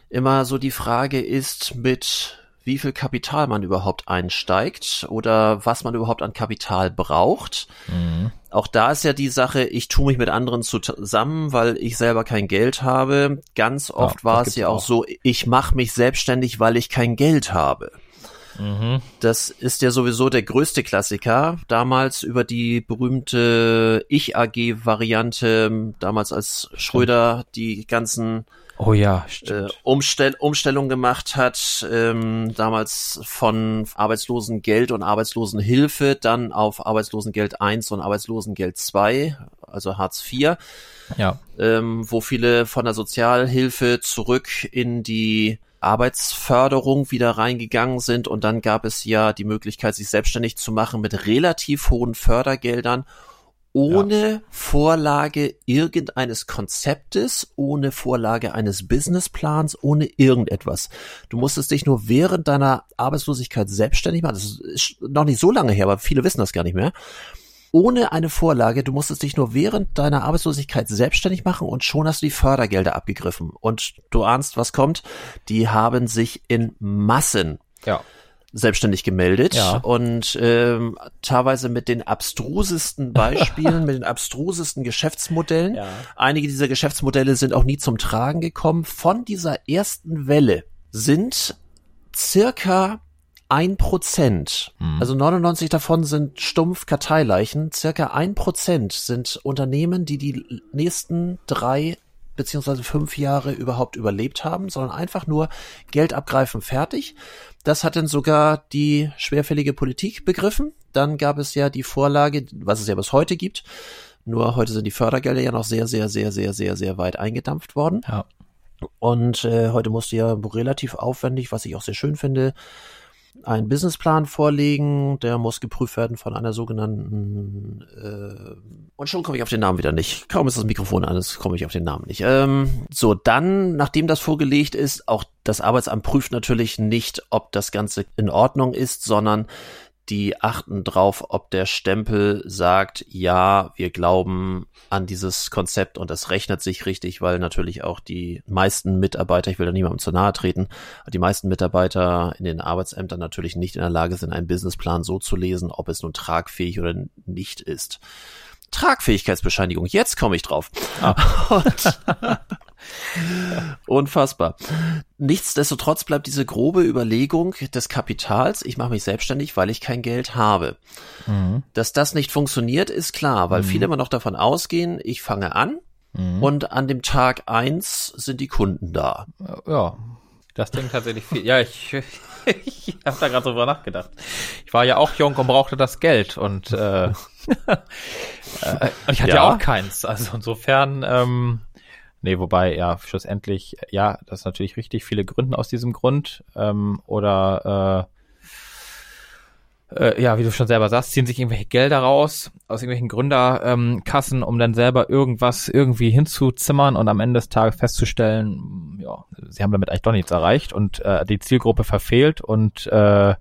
immer so die Frage ist mit wie viel Kapital man überhaupt einsteigt oder was man überhaupt an Kapital braucht. Mhm. Auch da ist ja die Sache, ich tue mich mit anderen zusammen, weil ich selber kein Geld habe. Ganz oft ja, war es ja auch, auch so, ich mache mich selbstständig, weil ich kein Geld habe. Mhm. Das ist ja sowieso der größte Klassiker. Damals über die berühmte Ich-AG-Variante, damals als Schröder die ganzen
Oh ja,
stimmt. Äh, Umstell Umstellung gemacht hat, ähm, damals von Arbeitslosengeld und Arbeitslosenhilfe, dann auf Arbeitslosengeld 1 und Arbeitslosengeld 2, also Hartz IV.
Ja.
Ähm, wo viele von der Sozialhilfe zurück in die Arbeitsförderung wieder reingegangen sind und dann gab es ja die Möglichkeit, sich selbstständig zu machen mit relativ hohen Fördergeldern ohne ja. Vorlage irgendeines Konzeptes, ohne Vorlage eines Businessplans, ohne irgendetwas. Du musstest dich nur während deiner Arbeitslosigkeit selbstständig machen. Das ist noch nicht so lange her, aber viele wissen das gar nicht mehr. Ohne eine Vorlage, du musstest dich nur während deiner Arbeitslosigkeit selbstständig machen und schon hast du die Fördergelder abgegriffen. Und du ahnst, was kommt? Die haben sich in Massen
ja
selbstständig gemeldet
Ja.
und ähm, teilweise mit den abstrusesten Beispielen, [laughs] mit den abstrusesten Geschäftsmodellen.
Ja.
Einige dieser Geschäftsmodelle sind auch nie zum Tragen gekommen. Von dieser ersten Welle sind circa ein Prozent,
Hm.
also 99 davon sind stumpf Karteileichen, circa ein Prozent sind Unternehmen, die die nächsten drei beziehungsweise fünf Jahre überhaupt überlebt haben, sondern einfach nur Geld abgreifen, fertig. Das hat dann sogar die schwerfällige Politik begriffen. Dann gab es ja die Vorlage, was es ja bis heute gibt. Nur heute sind die Fördergelder ja noch sehr, sehr, sehr, sehr, sehr, sehr weit eingedampft worden.
Ja.
Und äh, heute musste ja relativ aufwendig, was ich auch sehr schön finde, einen Businessplan vorlegen. Der muss geprüft werden von einer sogenannten äh, und schon komme ich auf den Namen wieder nicht. Kaum ist das Mikrofon an, komme ich auf den Namen nicht. Ähm, so, dann, nachdem das vorgelegt ist, auch das Arbeitsamt prüft natürlich nicht, ob das Ganze in Ordnung ist, sondern die achten drauf, ob der Stempel sagt, ja, wir glauben an dieses Konzept und das rechnet sich richtig, weil natürlich auch die meisten Mitarbeiter, ich will da niemandem zu nahe treten, die meisten Mitarbeiter in den Arbeitsämtern natürlich nicht in der Lage sind, einen Businessplan so zu lesen, ob es nun tragfähig oder nicht ist. Tragfähigkeitsbescheinigung, jetzt komme ich drauf. [laughs] Und [laughs] Unfassbar. Nichtsdestotrotz bleibt diese grobe Überlegung des Kapitals, ich mache mich selbstständig, weil ich kein Geld habe.
Mhm.
Dass das nicht funktioniert, ist klar, weil viele immer noch davon ausgehen, ich fange an
Mhm.
und an dem Tag eins sind die Kunden da.
Ja, das klingt tatsächlich viel. Ja, ich, [laughs] ich habe da gerade drüber nachgedacht. Ich war ja auch jung und brauchte das Geld und äh, [laughs] äh, ich hatte ja.
Ja.
auch keins. Also insofern, ähm, nee, wobei, ja, schlussendlich, ja, das ist natürlich richtig. Viele gründen aus diesem Grund ähm, oder äh, äh, ja, wie du schon selber sagst, ziehen sich irgendwelche Gelder raus aus irgendwelchen Gründerkassen, ähm, um dann selber irgendwas irgendwie hinzuzimmern und am Ende des Tages festzustellen, ja, sie haben damit eigentlich doch nichts erreicht und äh, die Zielgruppe verfehlt und äh,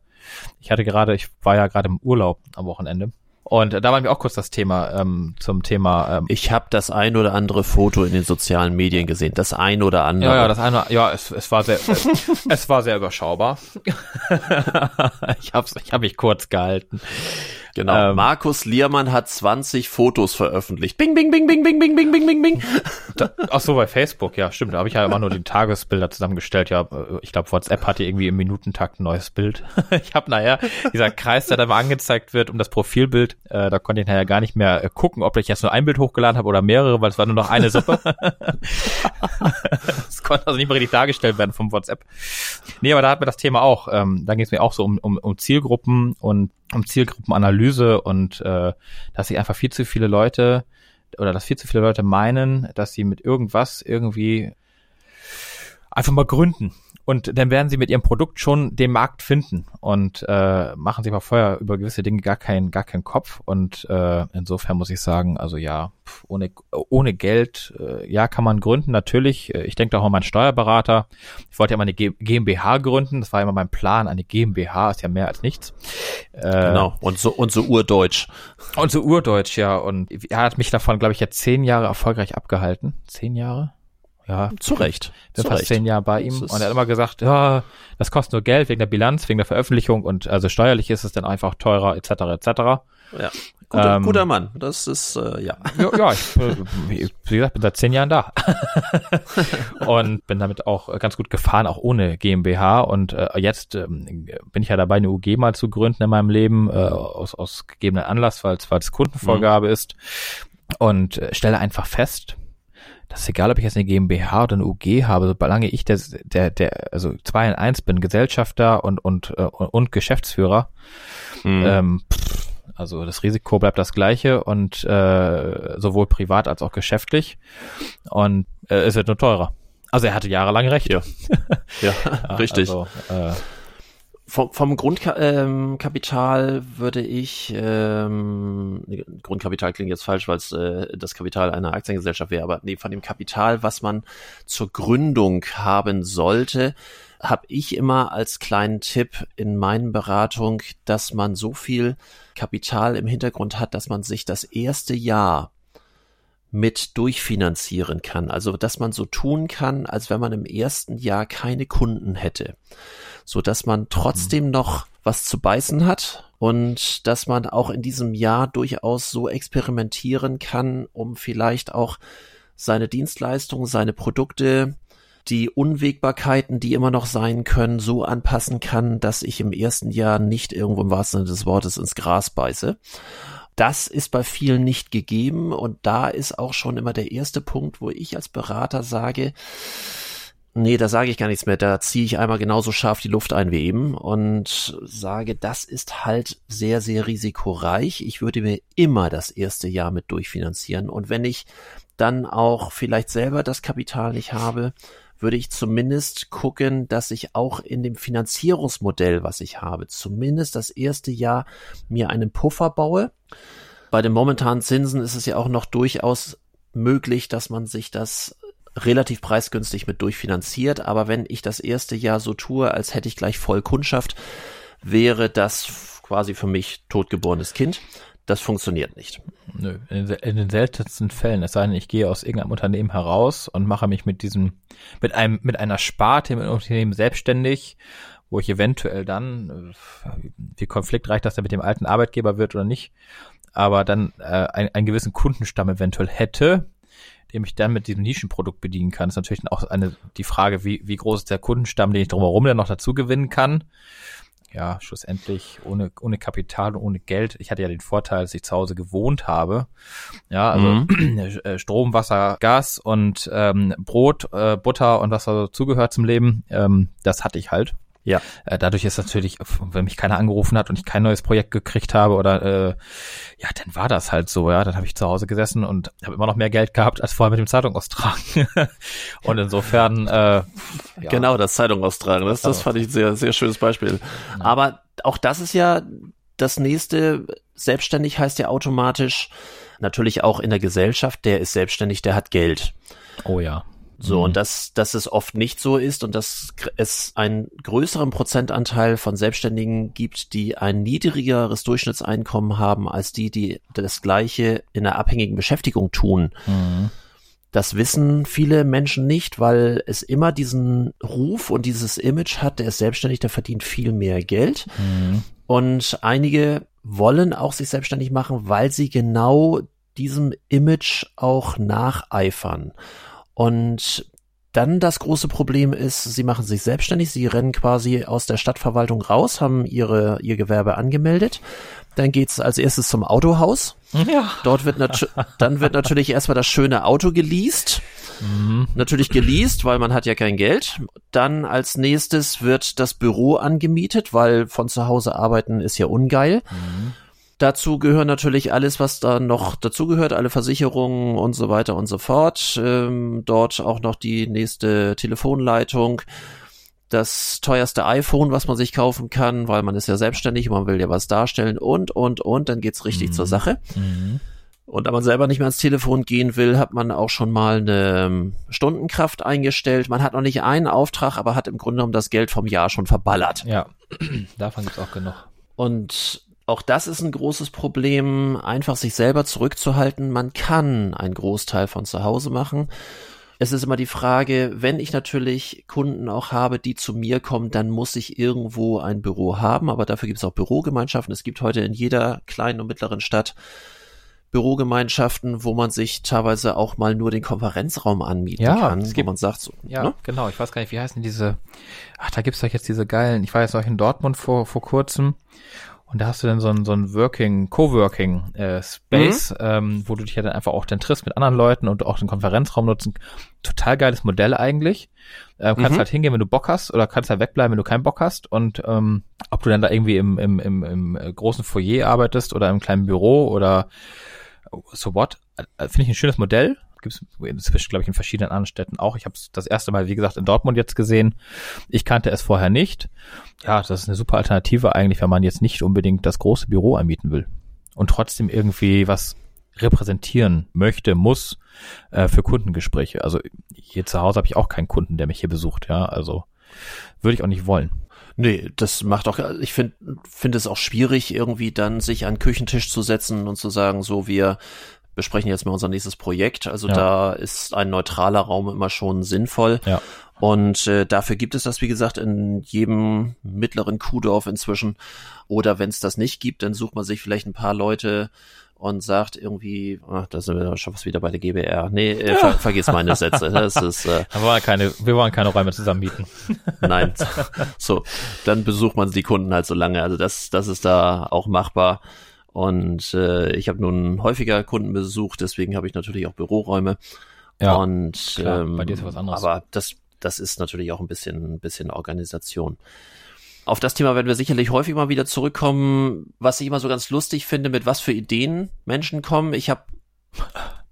ich hatte gerade, ich war ja gerade im Urlaub am Wochenende und da war mir auch kurz das Thema ähm, zum Thema ähm,
Ich habe das ein oder andere Foto in den sozialen Medien gesehen, das ein oder andere.
Ja, ja, das eine, ja, es, es war sehr, es, [laughs] es war sehr überschaubar. [laughs] ich hab's, ich hab mich kurz gehalten.
Genau.
ähm,
Markus Liermann hat 20 Fotos veröffentlicht. Bing, bing, bing, bing, bing, bing, bing, bing, bing, bing.
Ach so, bei Facebook, ja, stimmt. Da habe ich ja immer nur die Tagesbilder zusammengestellt. Ja, äh, ich glaube, WhatsApp hatte irgendwie im Minutentakt ein neues Bild. [laughs] ich habe nachher, dieser Kreis, der da mal angezeigt wird, um das Profilbild, äh, da konnte ich nachher gar nicht mehr äh, gucken, ob ich jetzt nur ein Bild hochgeladen habe oder mehrere, weil es war nur noch eine Suppe. [laughs] Es konnte also nicht mehr richtig dargestellt werden vom WhatsApp. Nee, aber da hat mir das Thema auch, ähm, da ging es mir auch so um, um, um Zielgruppen und um Zielgruppenanalyse und äh, dass sich einfach viel zu viele Leute oder dass viel zu viele Leute meinen, dass sie mit irgendwas irgendwie einfach mal gründen. Und dann werden sie mit ihrem Produkt schon den Markt finden und äh, machen sich aber vorher über gewisse Dinge gar keinen gar keinen Kopf. Und äh, insofern muss ich sagen, also ja, pf, ohne ohne Geld, äh, ja, kann man gründen natürlich. Äh, Ich denke auch an meinen Steuerberater. Ich wollte ja mal eine G GmbH gründen. Das war immer mein Plan. Eine GmbH ist ja mehr als nichts. Äh,
Genau. Und so, und so urdeutsch.
und so urdeutsch, ja. Und er hat mich davon, glaube ich, jetzt zehn Jahre erfolgreich abgehalten. Zehn Jahre? Ja,
Zu Recht.
bin
Zu
fast zehn Jahre bei ihm und er hat immer gesagt, ja, das kostet nur Geld wegen der Bilanz, wegen der Veröffentlichung und also steuerlich ist es dann einfach teurer etc. etc.
Ja. Guter,
Ähm,
guter Mann. Das ist, äh, ja.
Ja, ja ich, [laughs] äh, wie gesagt, bin seit zehn Jahren da [laughs] und bin damit auch ganz gut gefahren, auch ohne GmbH und äh, jetzt ähm, bin ich ja dabei, eine UG mal zu gründen in meinem Leben äh, aus, aus gegebenen Anlass, weil es weil es Kundenvorgabe ist und äh, stelle einfach fest, das ist egal, ob ich jetzt eine GmbH oder eine UG habe, solange ich der, der, der, also zwei in eins bin, Gesellschafter und, und, äh, und Geschäftsführer,
Mhm.
ähm, pff, also das Risiko bleibt das gleiche und äh, sowohl privat als auch geschäftlich und äh, es wird nur teurer. Also er hatte jahrelang recht.
Ja. [laughs] ja,
Ja,
richtig.
Also, äh,
Vom, vom Grundkapital ähm, würde ich, ähm, Grundkapital klingt jetzt falsch, weil es äh, das Kapital einer Aktiengesellschaft wäre, aber nee, von dem Kapital, was man zur Gründung haben sollte, habe ich immer als kleinen Tipp in meinen Beratung, dass man so viel Kapital im Hintergrund hat, dass man sich das erste Jahr mit durchfinanzieren kann. Also, dass man so tun kann, als wenn man im ersten Jahr keine Kunden hätte so dass man trotzdem noch was zu beißen hat und dass man auch in diesem Jahr durchaus so experimentieren kann, um vielleicht auch seine Dienstleistungen, seine Produkte, die Unwägbarkeiten, die immer noch sein können, so anpassen kann, dass ich im ersten Jahr nicht irgendwo im wahrsten Sinne des Wortes ins Gras beiße. Das ist bei vielen nicht gegeben und da ist auch schon immer der erste Punkt, wo ich als Berater sage, Nee, da sage ich gar nichts mehr. Da ziehe ich einmal genauso scharf die Luft ein wie eben und sage, das ist halt sehr, sehr risikoreich. Ich würde mir immer das erste Jahr mit durchfinanzieren. Und wenn ich dann auch vielleicht selber das Kapital nicht habe, würde ich zumindest gucken, dass ich auch in dem Finanzierungsmodell, was ich habe, zumindest das erste Jahr mir einen Puffer baue. Bei den momentanen Zinsen ist es ja auch noch durchaus möglich, dass man sich das relativ preisgünstig mit durchfinanziert. Aber wenn ich das erste Jahr so tue, als hätte ich gleich voll Kundschaft, wäre das quasi für mich totgeborenes Kind. Das funktioniert nicht.
Nö, in, den seltensten Fällen, es sei denn, ich gehe aus irgendeinem Unternehmen heraus und mache mich mit diesem, mit einem, mit einer Sparte im Unternehmen selbstständig, wo ich eventuell dann, äh, wie konfliktreich das dann mit dem alten Arbeitgeber wird oder nicht, aber dann äh, ein, einen gewissen Kundenstamm eventuell hätte, dem ich dann mit diesem Nischenprodukt bedienen kann. Das ist natürlich auch eine, die Frage, wie, wie groß ist der Kundenstamm, den ich drumherum dann noch dazu gewinnen kann. Ja, schlussendlich ohne, ohne Kapital und ohne Geld. Ich hatte ja den Vorteil, dass ich zu Hause gewohnt habe. Ja, also mhm. [clears throat] Äh, Strom, Wasser, Gas und ähm, Brot, äh, Butter und was da zugehört zum Leben. Ähm, das hatte ich halt. Ja. Äh, dadurch ist natürlich, wenn mich keiner angerufen hat und ich kein neues Projekt gekriegt habe oder äh, ja, dann war das halt so, ja. Dann habe ich zu Hause gesessen und habe immer noch mehr Geld gehabt als vorher mit dem Zeitung austragen. [laughs] und insofern äh, ja.
Genau, das Zeitung austragen. Das, das fand ich ein sehr, sehr schönes Beispiel. Ja. Aber auch das ist ja das nächste, selbstständig heißt ja automatisch, natürlich auch in der Gesellschaft, der ist selbstständig, der hat Geld.
Oh ja.
So, mhm. und dass, dass es oft nicht so ist und dass es einen größeren Prozentanteil von Selbstständigen gibt, die ein niedrigeres Durchschnittseinkommen haben als die, die das Gleiche in einer abhängigen Beschäftigung tun. Mhm. Das wissen viele Menschen nicht, weil es immer diesen Ruf und dieses Image hat, der ist selbstständig, der verdient viel mehr Geld. Mhm. Und einige wollen auch sich selbstständig machen, weil sie genau diesem Image auch nacheifern. Und dann das große Problem ist, sie machen sich selbstständig, sie rennen quasi aus der Stadtverwaltung raus, haben ihre, ihr Gewerbe angemeldet. Dann geht's als erstes zum Autohaus. Ja. Dort wird dann wird natürlich erstmal das schöne Auto geleast. Mhm. Natürlich geleast, weil man hat ja kein Geld. Dann als nächstes wird das Büro angemietet, weil von zu Hause arbeiten ist ja ungeil. Mhm. Dazu gehören natürlich alles, was da noch dazugehört, alle Versicherungen und so weiter und so fort. Ähm, dort auch noch die nächste Telefonleitung, das teuerste iPhone, was man sich kaufen kann, weil man ist ja selbstständig, man will ja was darstellen und, und, und, dann geht's richtig mhm. zur Sache. Mhm. Und da man selber nicht mehr ans Telefon gehen will, hat man auch schon mal eine ähm, Stundenkraft eingestellt. Man hat noch nicht einen Auftrag, aber hat im Grunde genommen das Geld vom Jahr schon verballert.
Ja, [clears throat] davon gibt's auch genug.
Und auch das ist ein großes Problem, einfach sich selber zurückzuhalten. Man kann einen Großteil von zu Hause machen. Es ist immer die Frage, wenn ich natürlich Kunden auch habe, die zu mir kommen, dann muss ich irgendwo ein Büro haben, aber dafür gibt es auch Bürogemeinschaften. Es gibt heute in jeder kleinen und mittleren Stadt Bürogemeinschaften, wo man sich teilweise auch mal nur den Konferenzraum anmieten ja, kann, es gibt, wo man sagt so.
Ja, ne? genau. Ich weiß gar nicht, wie heißen diese, ach, da gibt's doch jetzt diese geilen, ich war jetzt auch in Dortmund vor, vor kurzem und da hast du dann so ein, so ein Working, Coworking äh, Space, mhm. ähm, wo du dich ja dann einfach auch dann triffst mit anderen Leuten und auch den Konferenzraum nutzen. Total geiles Modell eigentlich. Äh, kannst mhm. halt hingehen, wenn du Bock hast, oder kannst halt wegbleiben, wenn du keinen Bock hast. Und ähm, ob du dann da irgendwie im, im, im, im äh, großen Foyer arbeitest oder im kleinen Büro oder so what, äh, finde ich ein schönes Modell gibt es inzwischen, glaube ich, in verschiedenen anderen Städten auch. Ich habe es das erste Mal, wie gesagt, in Dortmund jetzt gesehen. Ich kannte es vorher nicht. Ja, das ist eine super Alternative eigentlich, wenn man jetzt nicht unbedingt das große Büro anmieten will und trotzdem irgendwie was repräsentieren möchte, muss äh, für Kundengespräche. Also hier zu Hause habe ich auch keinen Kunden, der mich hier besucht. Ja, also würde ich auch nicht wollen.
Nee, das macht auch, ich finde finde es auch schwierig, irgendwie dann sich an Küchentisch zu setzen und zu sagen, so wir besprechen jetzt mal unser nächstes Projekt. Also ja. da ist ein neutraler Raum immer schon sinnvoll. Ja. Und äh, dafür gibt es das, wie gesagt, in jedem mittleren Kuhdorf inzwischen. Oder wenn es das nicht gibt, dann sucht man sich vielleicht ein paar Leute und sagt irgendwie, ach, da sind wir schon fast wieder bei der GBR. Nee, äh, ja. ver vergiss meine Sätze. Das ist,
äh, [laughs] wir, wollen keine, wir wollen keine Räume zusammen mieten. [laughs]
Nein. So, dann besucht man die Kunden halt so lange. Also das, das ist da auch machbar. Und äh, ich habe nun häufiger Kunden besucht, deswegen habe ich natürlich auch Büroräume. Ja, und klar, ähm, bei dir ist was anderes. Aber das, das ist natürlich auch ein bisschen, ein bisschen Organisation. Auf das Thema werden wir sicherlich häufig mal wieder zurückkommen. Was ich immer so ganz lustig finde, mit was für Ideen Menschen kommen. Ich habe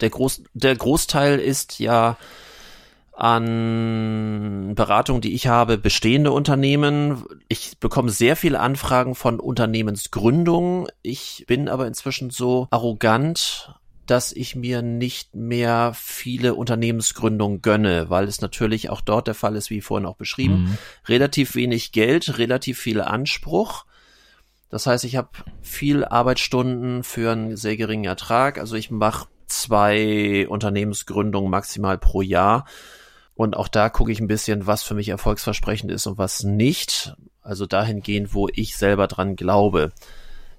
der Groß, der Großteil ist ja an Beratung, die ich habe, bestehende Unternehmen. Ich bekomme sehr viele Anfragen von Unternehmensgründungen. Ich bin aber inzwischen so arrogant dass ich mir nicht mehr viele Unternehmensgründungen gönne, weil es natürlich auch dort der Fall ist, wie vorhin auch beschrieben, mhm. relativ wenig Geld, relativ viel Anspruch. Das heißt, ich habe viel Arbeitsstunden für einen sehr geringen Ertrag. Also ich mache zwei Unternehmensgründungen maximal pro Jahr. Und auch da gucke ich ein bisschen, was für mich erfolgsversprechend ist und was nicht. Also dahingehend, wo ich selber dran glaube.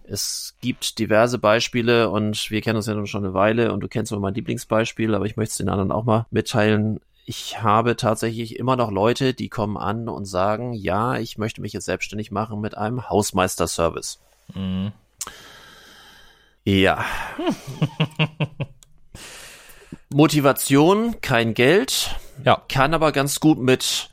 Es gibt diverse Beispiele und wir kennen uns ja nun schon eine Weile und du kennst auch mein Lieblingsbeispiel, aber ich möchte es den anderen auch mal mitteilen. Ich habe tatsächlich immer noch Leute, die kommen an und sagen, ja, ich möchte mich jetzt selbstständig machen mit einem Hausmeister-Service. Mhm. Ja. [laughs] Motivation, kein Geld. Ja. Kann aber ganz gut mit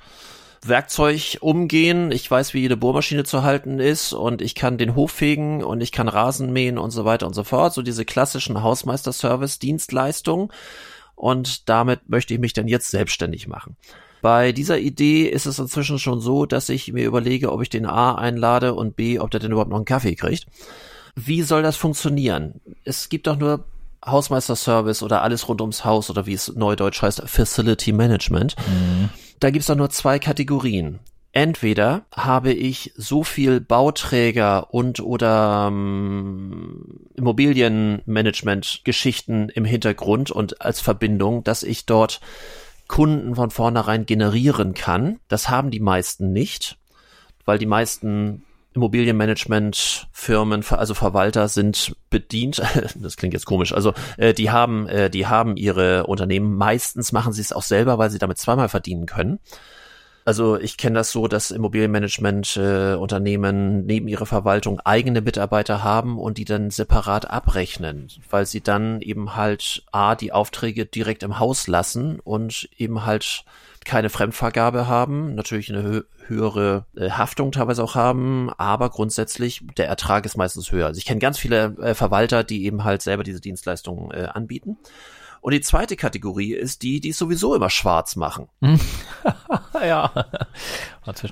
Werkzeug umgehen. Ich weiß, wie jede Bohrmaschine zu halten ist und ich kann den Hof fegen und ich kann Rasen mähen und so weiter und so fort. So diese klassischen Hausmeister-Service-Dienstleistungen. Und damit möchte ich mich dann jetzt selbstständig machen. Bei dieser Idee ist es inzwischen schon so, dass ich mir überlege, ob ich den A einlade und B, ob der denn überhaupt noch einen Kaffee kriegt. Wie soll das funktionieren? Es gibt doch nur Hausmeister-Service oder alles rund ums Haus oder wie es neudeutsch heißt, Facility Management. Mhm. Da gibt's doch nur zwei Kategorien. Entweder habe ich so viel Bauträger und oder ähm, Immobilienmanagement-Geschichten im Hintergrund und als Verbindung, dass ich dort Kunden von vornherein generieren kann. Das haben die meisten nicht, weil die meisten Immobilienmanagement-Firmen, also Verwalter sind bedient. [laughs] Das klingt jetzt komisch. Also äh, die haben, äh, die haben ihre Unternehmen. Meistens machen sie es auch selber, weil sie damit zweimal verdienen können. Also ich kenne das so, dass Immobilienmanagement-Unternehmen äh, neben ihrer Verwaltung eigene Mitarbeiter haben und die dann separat abrechnen, weil sie dann eben halt A, die Aufträge direkt im Haus lassen und eben halt keine Fremdvergabe haben, natürlich eine hö höhere äh, Haftung teilweise auch haben, aber grundsätzlich der Ertrag ist meistens höher. Also ich kenne ganz viele äh, Verwalter, die eben halt selber diese Dienstleistungen äh, anbieten. Und die zweite Kategorie ist die, die es sowieso immer schwarz machen. [laughs]
ja.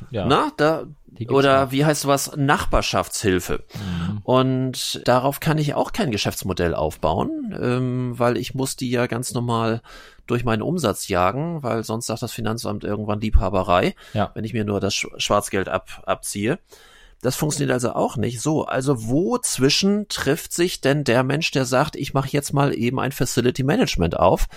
ja. Na, da, oder noch. wie heißt was? Nachbarschaftshilfe. Mhm. Und darauf kann ich auch kein Geschäftsmodell aufbauen, ähm, weil ich muss die ja ganz normal durch meinen Umsatz jagen, weil sonst sagt das Finanzamt irgendwann Liebhaberei, ja. wenn ich mir nur das Schwarzgeld ab, abziehe. Das funktioniert also auch nicht so. Also wo zwischen trifft sich denn der Mensch, der sagt, ich mache jetzt mal eben ein Facility Management auf?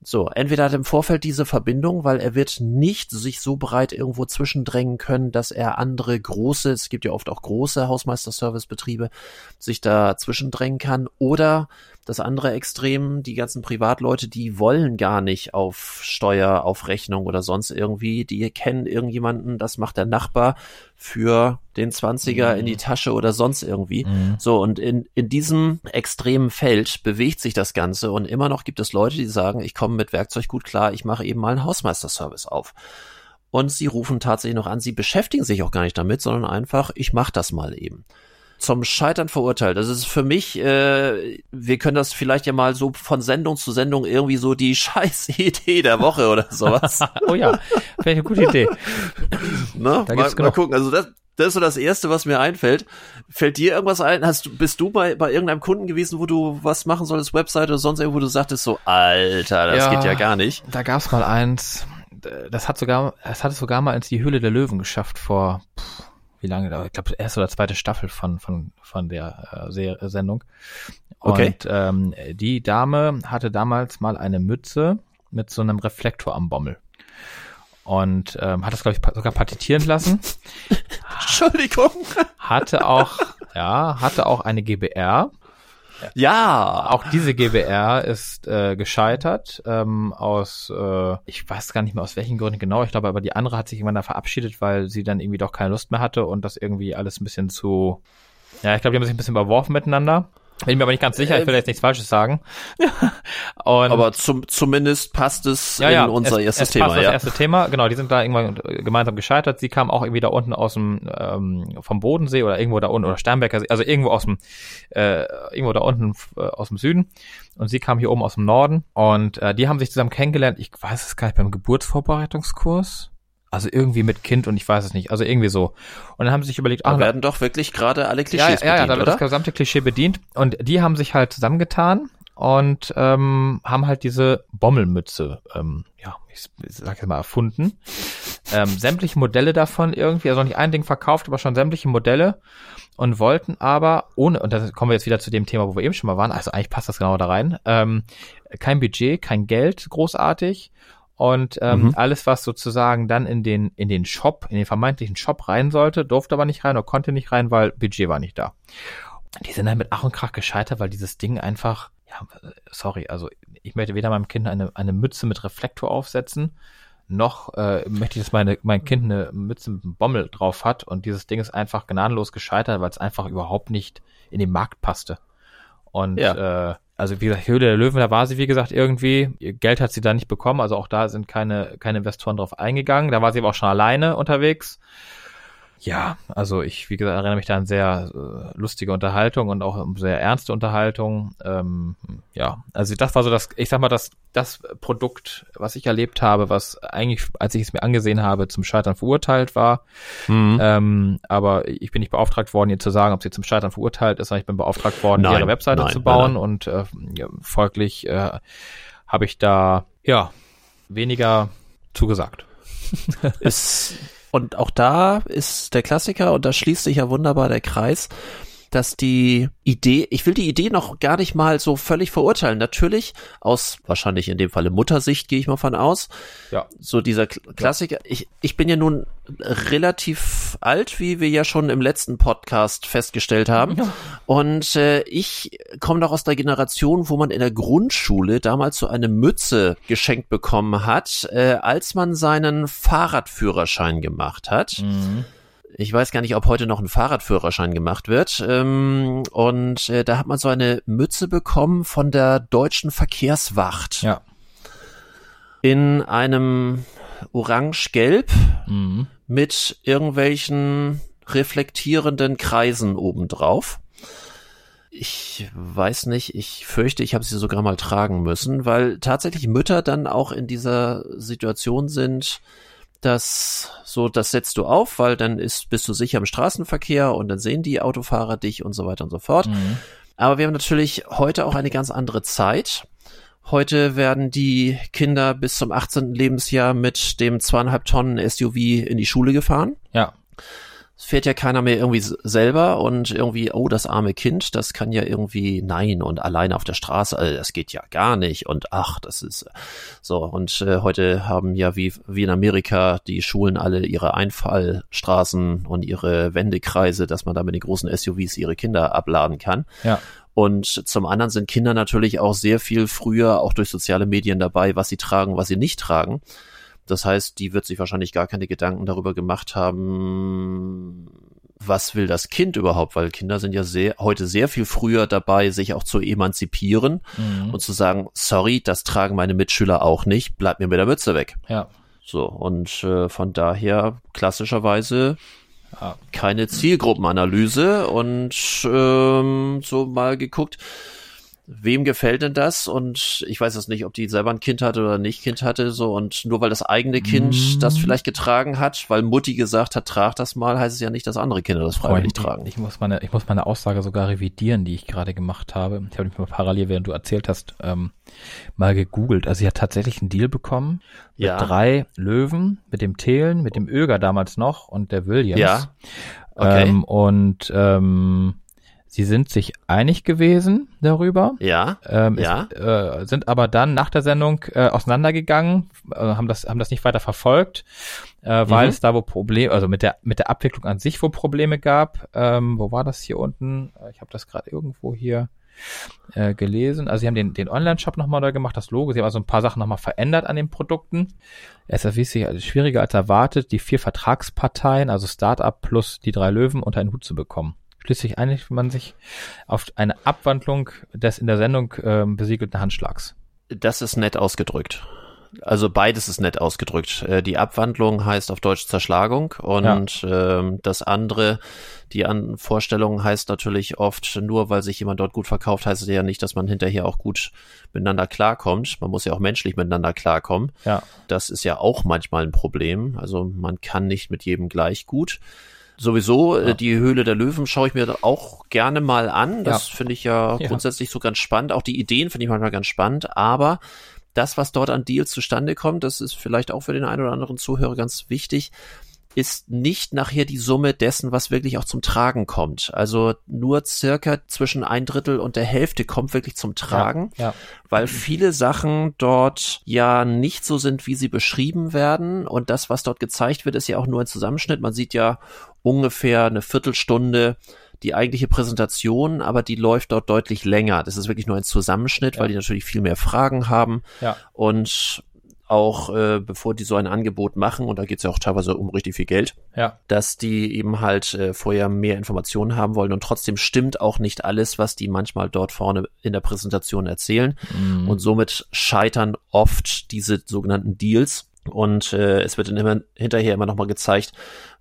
So, entweder hat im Vorfeld diese Verbindung, weil er wird nicht sich so breit irgendwo zwischendrängen können, dass er andere große, es gibt ja oft auch große Hausmeister-Service-Betriebe, sich da zwischendrängen kann, oder das andere Extrem, die ganzen Privatleute, die wollen gar nicht auf Steuer, auf Rechnung oder sonst irgendwie. Die kennen irgendjemanden, das macht der Nachbar für den Zwanziger mhm. in die mhm. Tasche oder sonst irgendwie. Mhm. So, und in, in diesem extremen Feld bewegt sich das Ganze und immer noch gibt es Leute, die sagen, ich komme mit Werkzeug gut klar, ich mache eben mal einen Hausmeisterservice auf. Und sie rufen tatsächlich noch an, sie beschäftigen sich auch gar nicht damit, sondern einfach, ich mache das mal eben zum Scheitern verurteilt. Das ist für mich, äh, wir können das vielleicht ja mal so von Sendung zu Sendung irgendwie so die [laughs] scheiß Idee der Woche oder sowas. [laughs]
oh ja, vielleicht eine gute Idee.
Ne? Da mal, mal gucken. Also das, das ist so das Erste, was mir einfällt. Fällt dir irgendwas ein? Hast du, bist du bei, bei irgendeinem Kunden gewesen, wo du was machen solltest, Website oder sonst irgendwo, wo du sagtest so, Alter, das ja, geht ja gar nicht.
Da gab's mal eins, das hat sogar, es hat es sogar mal ins die Höhle der Löwen geschafft vor, pff, wie lange da, ich glaube, erste oder zweite Staffel von, von, von der äh, Serie, Sendung. Okay. Und ähm, die Dame hatte damals mal eine Mütze mit so einem Reflektor am Bommel. und ähm, hat das, glaube ich, sogar patentieren lassen. [laughs]
Entschuldigung.
Hatte auch, ja, hatte auch eine GBR.
Ja.
Auch diese GBR ist äh, gescheitert ähm, aus, äh, ich weiß gar nicht mehr aus welchen Gründen genau, ich glaube aber die andere hat sich irgendwann da verabschiedet, weil sie dann irgendwie doch keine Lust mehr hatte und das irgendwie alles ein bisschen zu, ja, ich glaube, die haben sich ein bisschen überworfen miteinander. Bin mir aber nicht ganz sicher, ich will jetzt nichts Falsches sagen. [laughs]
und aber zum, zumindest passt es
ja, ja,
in unser
es,
erstes
es
Thema. Ja.
das erste Thema, genau, die sind da irgendwann gemeinsam gescheitert. Sie kam auch irgendwie da unten aus dem ähm, vom Bodensee oder irgendwo da unten oder Sternberger See, also irgendwo aus dem äh, irgendwo da unten äh, aus dem Süden und sie kam hier oben aus dem Norden und äh, die haben sich zusammen kennengelernt. Ich weiß es gar nicht beim Geburtsvorbereitungskurs. Also irgendwie mit Kind und ich weiß es nicht. Also irgendwie so. Und dann haben sie sich überlegt,
da
ach,
werden doch wirklich gerade alle
ja,
Klischees
ja, ja,
bedient,
da wird das gesamte Klischee bedient. Und die haben sich halt zusammengetan und ähm, haben halt diese Bommelmütze, ähm, ja, ich, ich sag jetzt mal, erfunden. Ähm, sämtliche Modelle davon irgendwie, also nicht ein Ding verkauft, aber schon sämtliche Modelle und wollten aber ohne, und da kommen wir jetzt wieder zu dem Thema, wo wir eben schon mal waren, also eigentlich passt das genau da rein, ähm, kein Budget, kein Geld großartig und ähm,
Mhm.
alles, was sozusagen dann in den, in den Shop, in den vermeintlichen Shop rein sollte, durfte aber nicht rein oder konnte nicht rein, weil Budget war nicht da. Die sind dann mit Ach und Krach gescheitert, weil dieses Ding einfach, ja, sorry, also ich möchte weder meinem Kind eine, eine Mütze mit Reflektor aufsetzen, noch äh, möchte ich, dass meine, mein Kind eine Mütze mit einem Bommel drauf hat und dieses Ding ist einfach gnadenlos gescheitert, weil es einfach überhaupt nicht in den Markt passte. Und äh, also wie gesagt, Höhle der Löwen, da war sie, wie gesagt, irgendwie. Ihr Geld hat sie da nicht bekommen, also auch da sind keine, keine Investoren drauf eingegangen. Da war sie aber auch schon alleine unterwegs. Ja, also ich, wie gesagt, erinnere mich da an sehr äh, lustige Unterhaltung und auch sehr ernste Unterhaltung. Ähm, ja, also das war so das, ich sag mal, das, das Produkt, was ich erlebt habe, was eigentlich, als ich es mir angesehen habe, zum Scheitern verurteilt war.
Mhm.
Ähm, aber ich bin nicht beauftragt worden, ihr zu sagen, ob sie zum Scheitern verurteilt ist, sondern ich bin beauftragt worden,
Nein,
ihre Webseite
nein,
zu bauen
nein,
und äh, folglich äh, habe ich da ja weniger zugesagt. [laughs]
ist, und auch da ist der Klassiker, und da schließt sich ja wunderbar der Kreis, dass die Idee, ich will die Idee noch gar nicht mal so völlig verurteilen. Natürlich, aus wahrscheinlich in dem Falle Muttersicht gehe ich mal von aus.
Ja.
So dieser Kl- Klassiker. Ich, ich bin ja nun relativ alt, wie wir ja schon im letzten Podcast festgestellt haben. Und äh, ich komme noch aus der Generation, wo man in der Grundschule damals so eine Mütze geschenkt bekommen hat, äh, als man seinen Fahrradführerschein gemacht hat.
Mhm.
Ich weiß gar nicht, ob heute noch ein Fahrradführerschein gemacht wird. Ähm, und äh, da hat man so eine Mütze bekommen von der deutschen Verkehrswacht
Ja.
in einem orange-gelb
Mhm.
mit irgendwelchen reflektierenden Kreisen obendrauf. Ich weiß nicht, ich fürchte, ich habe sie sogar mal tragen müssen, weil tatsächlich Mütter dann auch in dieser Situation sind, dass so, das setzt du auf, weil dann ist, bist du sicher im Straßenverkehr und dann sehen die Autofahrer dich und so weiter und so fort.
Mhm.
Aber wir haben natürlich heute auch eine ganz andere Zeit. Heute werden die Kinder bis zum 18. Lebensjahr mit dem zweieinhalb Tonnen SUV in die Schule gefahren.
Ja.
Es fährt ja keiner mehr irgendwie selber und irgendwie, oh, das arme Kind, das kann ja irgendwie, nein, und alleine auf der Straße, also das geht ja gar nicht und ach, das ist so. Und äh, heute haben ja wie, wie in Amerika die Schulen alle ihre Einfallstraßen und ihre Wendekreise, dass man da mit den großen SUVs ihre Kinder abladen kann.
Ja.
Und zum anderen sind Kinder natürlich auch sehr viel früher auch durch soziale Medien dabei, was sie tragen, was sie nicht tragen. Das heißt, die wird sich wahrscheinlich gar keine Gedanken darüber gemacht haben, was will das Kind überhaupt, weil Kinder sind ja sehr, heute sehr viel früher dabei, sich auch zu emanzipieren
Mhm.
und zu sagen, sorry, das tragen meine Mitschüler auch nicht, bleib mir mit der Mütze weg.
Ja.
So, und äh, von daher klassischerweise
Ja.
keine Zielgruppenanalyse und ähm, so mal geguckt, wem gefällt denn das? Und ich weiß jetzt nicht, ob die selber ein Kind hatte oder nicht Kind hatte, so und nur weil das eigene Kind
Mm.
das vielleicht getragen hat, weil Mutti gesagt hat, trag das mal, heißt es ja nicht, dass andere Kinder das freiwillig
ich,
tragen.
Ich muss meine, ich muss meine Aussage sogar revidieren, die ich gerade gemacht habe. Ich habe mich mal parallel, während du erzählt hast, ähm, mal gegoogelt. Also sie hat tatsächlich einen Deal bekommen mit
Ja.
drei Löwen, mit dem Thelen, mit dem Öger damals noch und der Williams.
Ja. Okay.
Ähm, und ähm, Sie sind sich einig gewesen darüber.
Ja.
Ähm,
Ja.
Es, äh, sind aber dann nach der Sendung äh, auseinandergegangen, äh, haben das haben das nicht weiter verfolgt, äh, weil
Mhm.
es da wo Probleme, also mit der mit der Abwicklung an sich wo Probleme gab. Ähm, wo war das hier unten? Äh, Ich habe das gerade irgendwo hier äh, gelesen. Also sie haben den, den Online-Shop nochmal neu gemacht, das Logo. Sie haben also ein paar Sachen nochmal verändert an den Produkten. Es erwies sich als schwieriger als erwartet, die vier Vertragsparteien, also Startup plus die drei Löwen, unter einen Hut zu bekommen. Schließlich einigt man sich auf eine Abwandlung des in der Sendung ähm, besiegelten Handschlags.
Das ist nett ausgedrückt. Also beides ist nett ausgedrückt. Äh, Die Abwandlung heißt auf Deutsch Zerschlagung und ähm, das andere, die An Vorstellung heißt natürlich oft, nur weil sich jemand dort gut verkauft, heißt es ja nicht, dass man hinterher auch gut miteinander klarkommt. Man muss ja auch menschlich miteinander klarkommen.
Ja.
Das ist ja auch manchmal ein Problem. Also man kann nicht mit jedem gleich gut. Sowieso, äh,
Ja.
die Höhle der Löwen schaue ich mir auch gerne mal an. Das
Ja.
finde ich ja,
Ja.
grundsätzlich so ganz spannend. Auch die Ideen finde ich manchmal ganz spannend. Aber das, was dort an Deals zustande kommt, das ist vielleicht auch für den einen oder anderen Zuhörer ganz wichtig, ist nicht nachher die Summe dessen, was wirklich auch zum Tragen kommt. Also nur circa zwischen ein Drittel und der Hälfte kommt wirklich zum Tragen
Ja.
weil viele Sachen dort ja nicht so sind, wie sie beschrieben werden. Und das, was dort gezeigt wird, ist ja auch nur ein Zusammenschnitt. Man sieht ja ungefähr eine Viertelstunde die eigentliche Präsentation, aber die läuft dort deutlich länger. Das ist wirklich nur ein Zusammenschnitt,
Ja.
weil die natürlich viel mehr Fragen haben.
Ja.
Und auch äh, bevor die so ein Angebot machen, und da geht es ja auch teilweise um richtig viel Geld,
Ja.
dass die eben halt äh, vorher mehr Informationen haben wollen und trotzdem stimmt auch nicht alles, was die manchmal dort vorne in der Präsentation erzählen
Mhm.
und somit scheitern oft diese sogenannten Deals und äh, es wird dann immer hinterher immer nochmal gezeigt,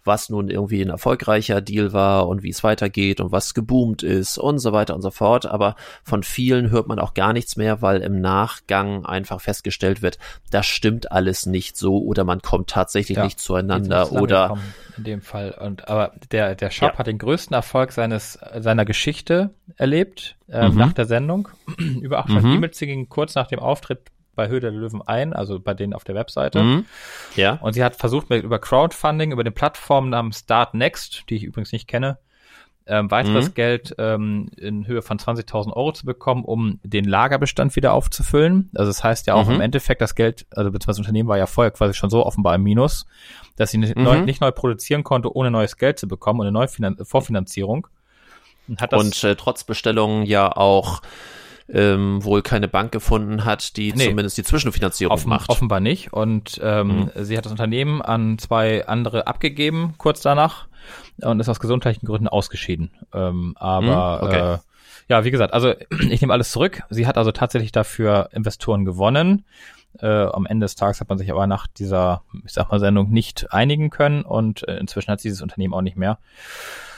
was nun irgendwie ein erfolgreicher Deal war und wie es weitergeht und was geboomt ist und so weiter und so fort. Aber von vielen hört man auch gar nichts mehr, weil im Nachgang einfach festgestellt wird, das stimmt alles nicht so oder man kommt tatsächlich
Ja,
nicht zueinander oder
In dem Fall. Und aber der, der Shop
Ja.
hat den größten Erfolg seines seiner Geschichte erlebt, ähm,
Mhm.
nach der Sendung. [clears throat] Über 800
Mhm.
E-Mails, gingen kurz nach dem Auftritt bei Höhe der Löwen ein, also bei denen auf der Webseite.
Mhm. ja.
Und sie hat versucht, mit, über Crowdfunding, über den Plattformen namens Start Next, die ich übrigens nicht kenne, ähm, weiteres
Mhm.
Geld ähm, in Höhe von 20.000 Euro zu bekommen, um den Lagerbestand wieder aufzufüllen. Also das heißt ja auch
Mhm.
im Endeffekt, das Geld, also beziehungsweise das Unternehmen war ja vorher quasi schon so offenbar im Minus, dass sie nicht,
Mhm.
neu, nicht neu produzieren konnte, ohne neues Geld zu bekommen und eine neue Finan Vorfinanzierung. Und hat das
und äh, trotz Bestellungen ja auch ähm, wohl keine Bank gefunden hat, die
Nee.
zumindest die Zwischenfinanzierung
Offen,
macht.
Offenbar nicht. Und ähm, sie hat das Unternehmen an zwei andere abgegeben, kurz danach, und ist aus gesundheitlichen Gründen ausgeschieden. Ähm, aber
Hm, okay.
äh, ja, wie gesagt, also [clears throat] ich nehme alles zurück. Sie hat also tatsächlich dafür Investoren gewonnen. Äh, am Ende des Tages hat man sich aber nach dieser, ich sag mal, Sendung nicht einigen können und äh, inzwischen hat sie dieses Unternehmen auch nicht mehr.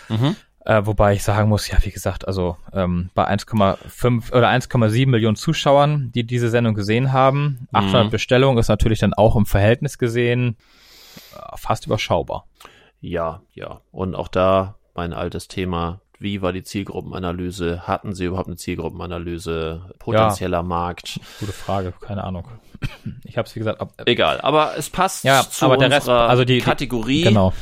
Mhm.
Äh, wobei ich sagen muss, ja, wie gesagt, also ähm, bei 1,5 oder 1,7 Millionen Zuschauern, die diese Sendung gesehen haben, 800
Mhm.
Bestellungen ist natürlich dann auch im Verhältnis gesehen äh, fast überschaubar.
Ja, ja. Und auch da mein altes Thema. Wie war die Zielgruppenanalyse? Hatten sie überhaupt eine Zielgruppenanalyse? Potenzieller Markt?
Gute Frage, keine Ahnung. Ich habe es wie gesagt, ab,
Egal, aber es passt
Ja,
zu
aber der Rest-
unserer
also die- die-
Kategorie,
genau.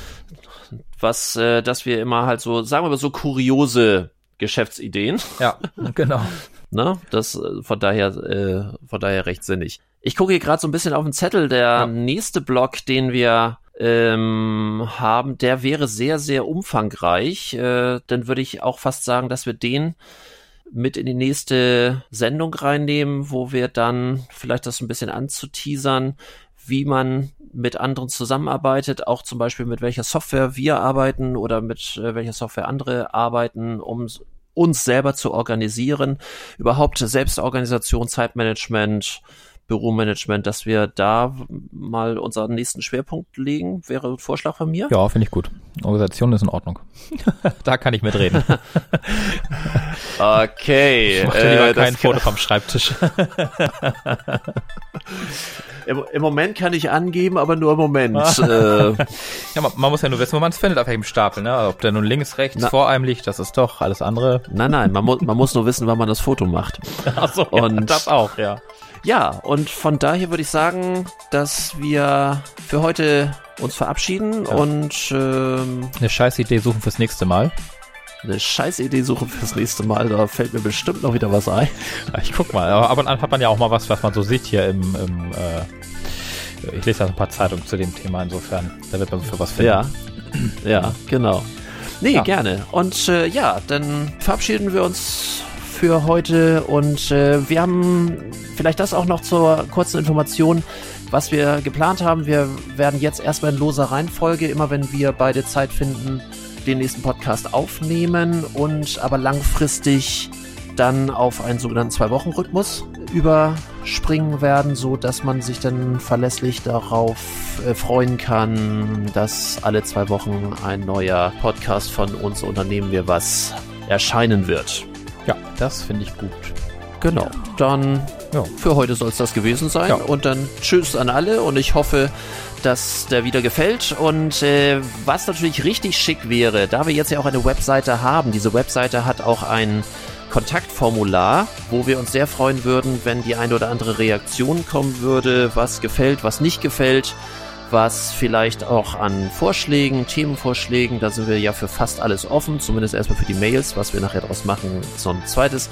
Was, äh, dass wir immer halt so, sagen wir mal so kuriose Geschäftsideen,
Ja, [laughs] genau.
ne? Das äh, von daher, äh, von daher recht sinnig. Ich gucke hier gerade so ein bisschen auf den Zettel. Der
Ja.
nächste Block, den wir ähm, haben, der wäre sehr, sehr umfangreich. Äh, dann würde ich auch fast sagen, dass wir den mit in die nächste Sendung reinnehmen, wo wir dann vielleicht das ein bisschen anzuteasern, wie man mit anderen zusammenarbeitet, auch zum Beispiel mit welcher Software wir arbeiten oder mit äh, welcher Software andere arbeiten, um uns selber zu organisieren, überhaupt Selbstorganisation, Zeitmanagement, Büromanagement, dass wir da mal unseren nächsten Schwerpunkt legen, wäre ein Vorschlag von mir.
Ja, finde ich gut. Organisation ist in Ordnung. [laughs] da kann ich mitreden. [laughs]
Okay.
Ich mache lieber
äh,
kein [laughs] Foto vom Schreibtisch.
Im, Im Moment kann ich angeben, aber nur im Moment. äh,
ja, man, man muss ja nur wissen, wo man es findet auf welchem Stapel. Ne? Ob der nun links, rechts,
Na.
vor einem liegt, das ist doch alles andere.
nein, nein, man, mu man muss nur wissen, wann man das Foto macht.
Achso,
Und-
das auch, ja.
Ja, und von daher würde ich sagen, dass wir für heute uns verabschieden
Ja.
und ähm,
Eine scheiß Idee suchen fürs nächste Mal.
eine scheiß Idee suchen fürs nächste Mal. Da fällt mir bestimmt noch wieder was ein.
Ich guck mal, aber ab und an hat man ja auch mal was, was man so sieht hier im, im äh, ich lese ja ein paar Zeitungen zu dem Thema, insofern, da wird man für was finden.
Ja, ja, genau. Nee, ja. gerne. Und äh, ja, dann verabschieden wir uns für heute und äh, wir haben vielleicht das auch noch zur kurzen Information, was wir geplant haben. Wir werden jetzt erstmal in loser Reihenfolge, immer wenn wir beide Zeit finden, den nächsten Podcast aufnehmen und aber langfristig dann auf einen sogenannten Zwei-Wochen-Rhythmus überspringen werden, so dass man sich dann verlässlich darauf äh, freuen kann, dass alle zwei Wochen ein neuer Podcast von uns Unternehmen wir was erscheinen wird.
Ja, das finde ich gut.
Genau. Dann ja. für heute soll es das gewesen sein. Ja. Und dann Tschüss an alle und ich hoffe, dass der wieder gefällt. Und äh, was natürlich richtig schick wäre, da wir jetzt ja auch eine Webseite haben, diese Webseite hat auch ein Kontaktformular, wo wir uns sehr freuen würden, wenn die eine oder andere Reaktion kommen würde, was gefällt, was nicht gefällt, was vielleicht auch an Vorschlägen, Themenvorschlägen, da sind wir ja für fast alles offen, zumindest erstmal für die Mails, was wir nachher daraus machen, so ein zweites.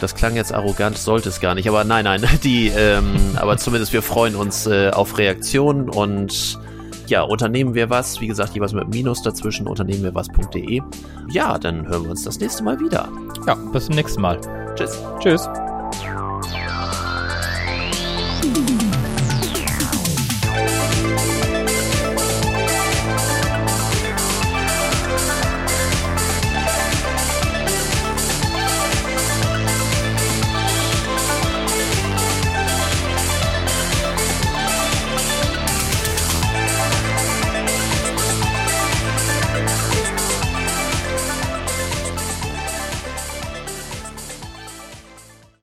Das klang jetzt arrogant, sollte es gar nicht, aber nein, nein, [laughs] die, ähm, aber zumindest wir freuen uns äh, auf Reaktionen und ja, unternehmen wir was, wie gesagt, jeweils mit Minus dazwischen, unternehmen wir was.de. Ja, dann hören wir uns das nächste Mal wieder.
Ja, bis zum nächsten Mal.
Tschüss.
Tschüss.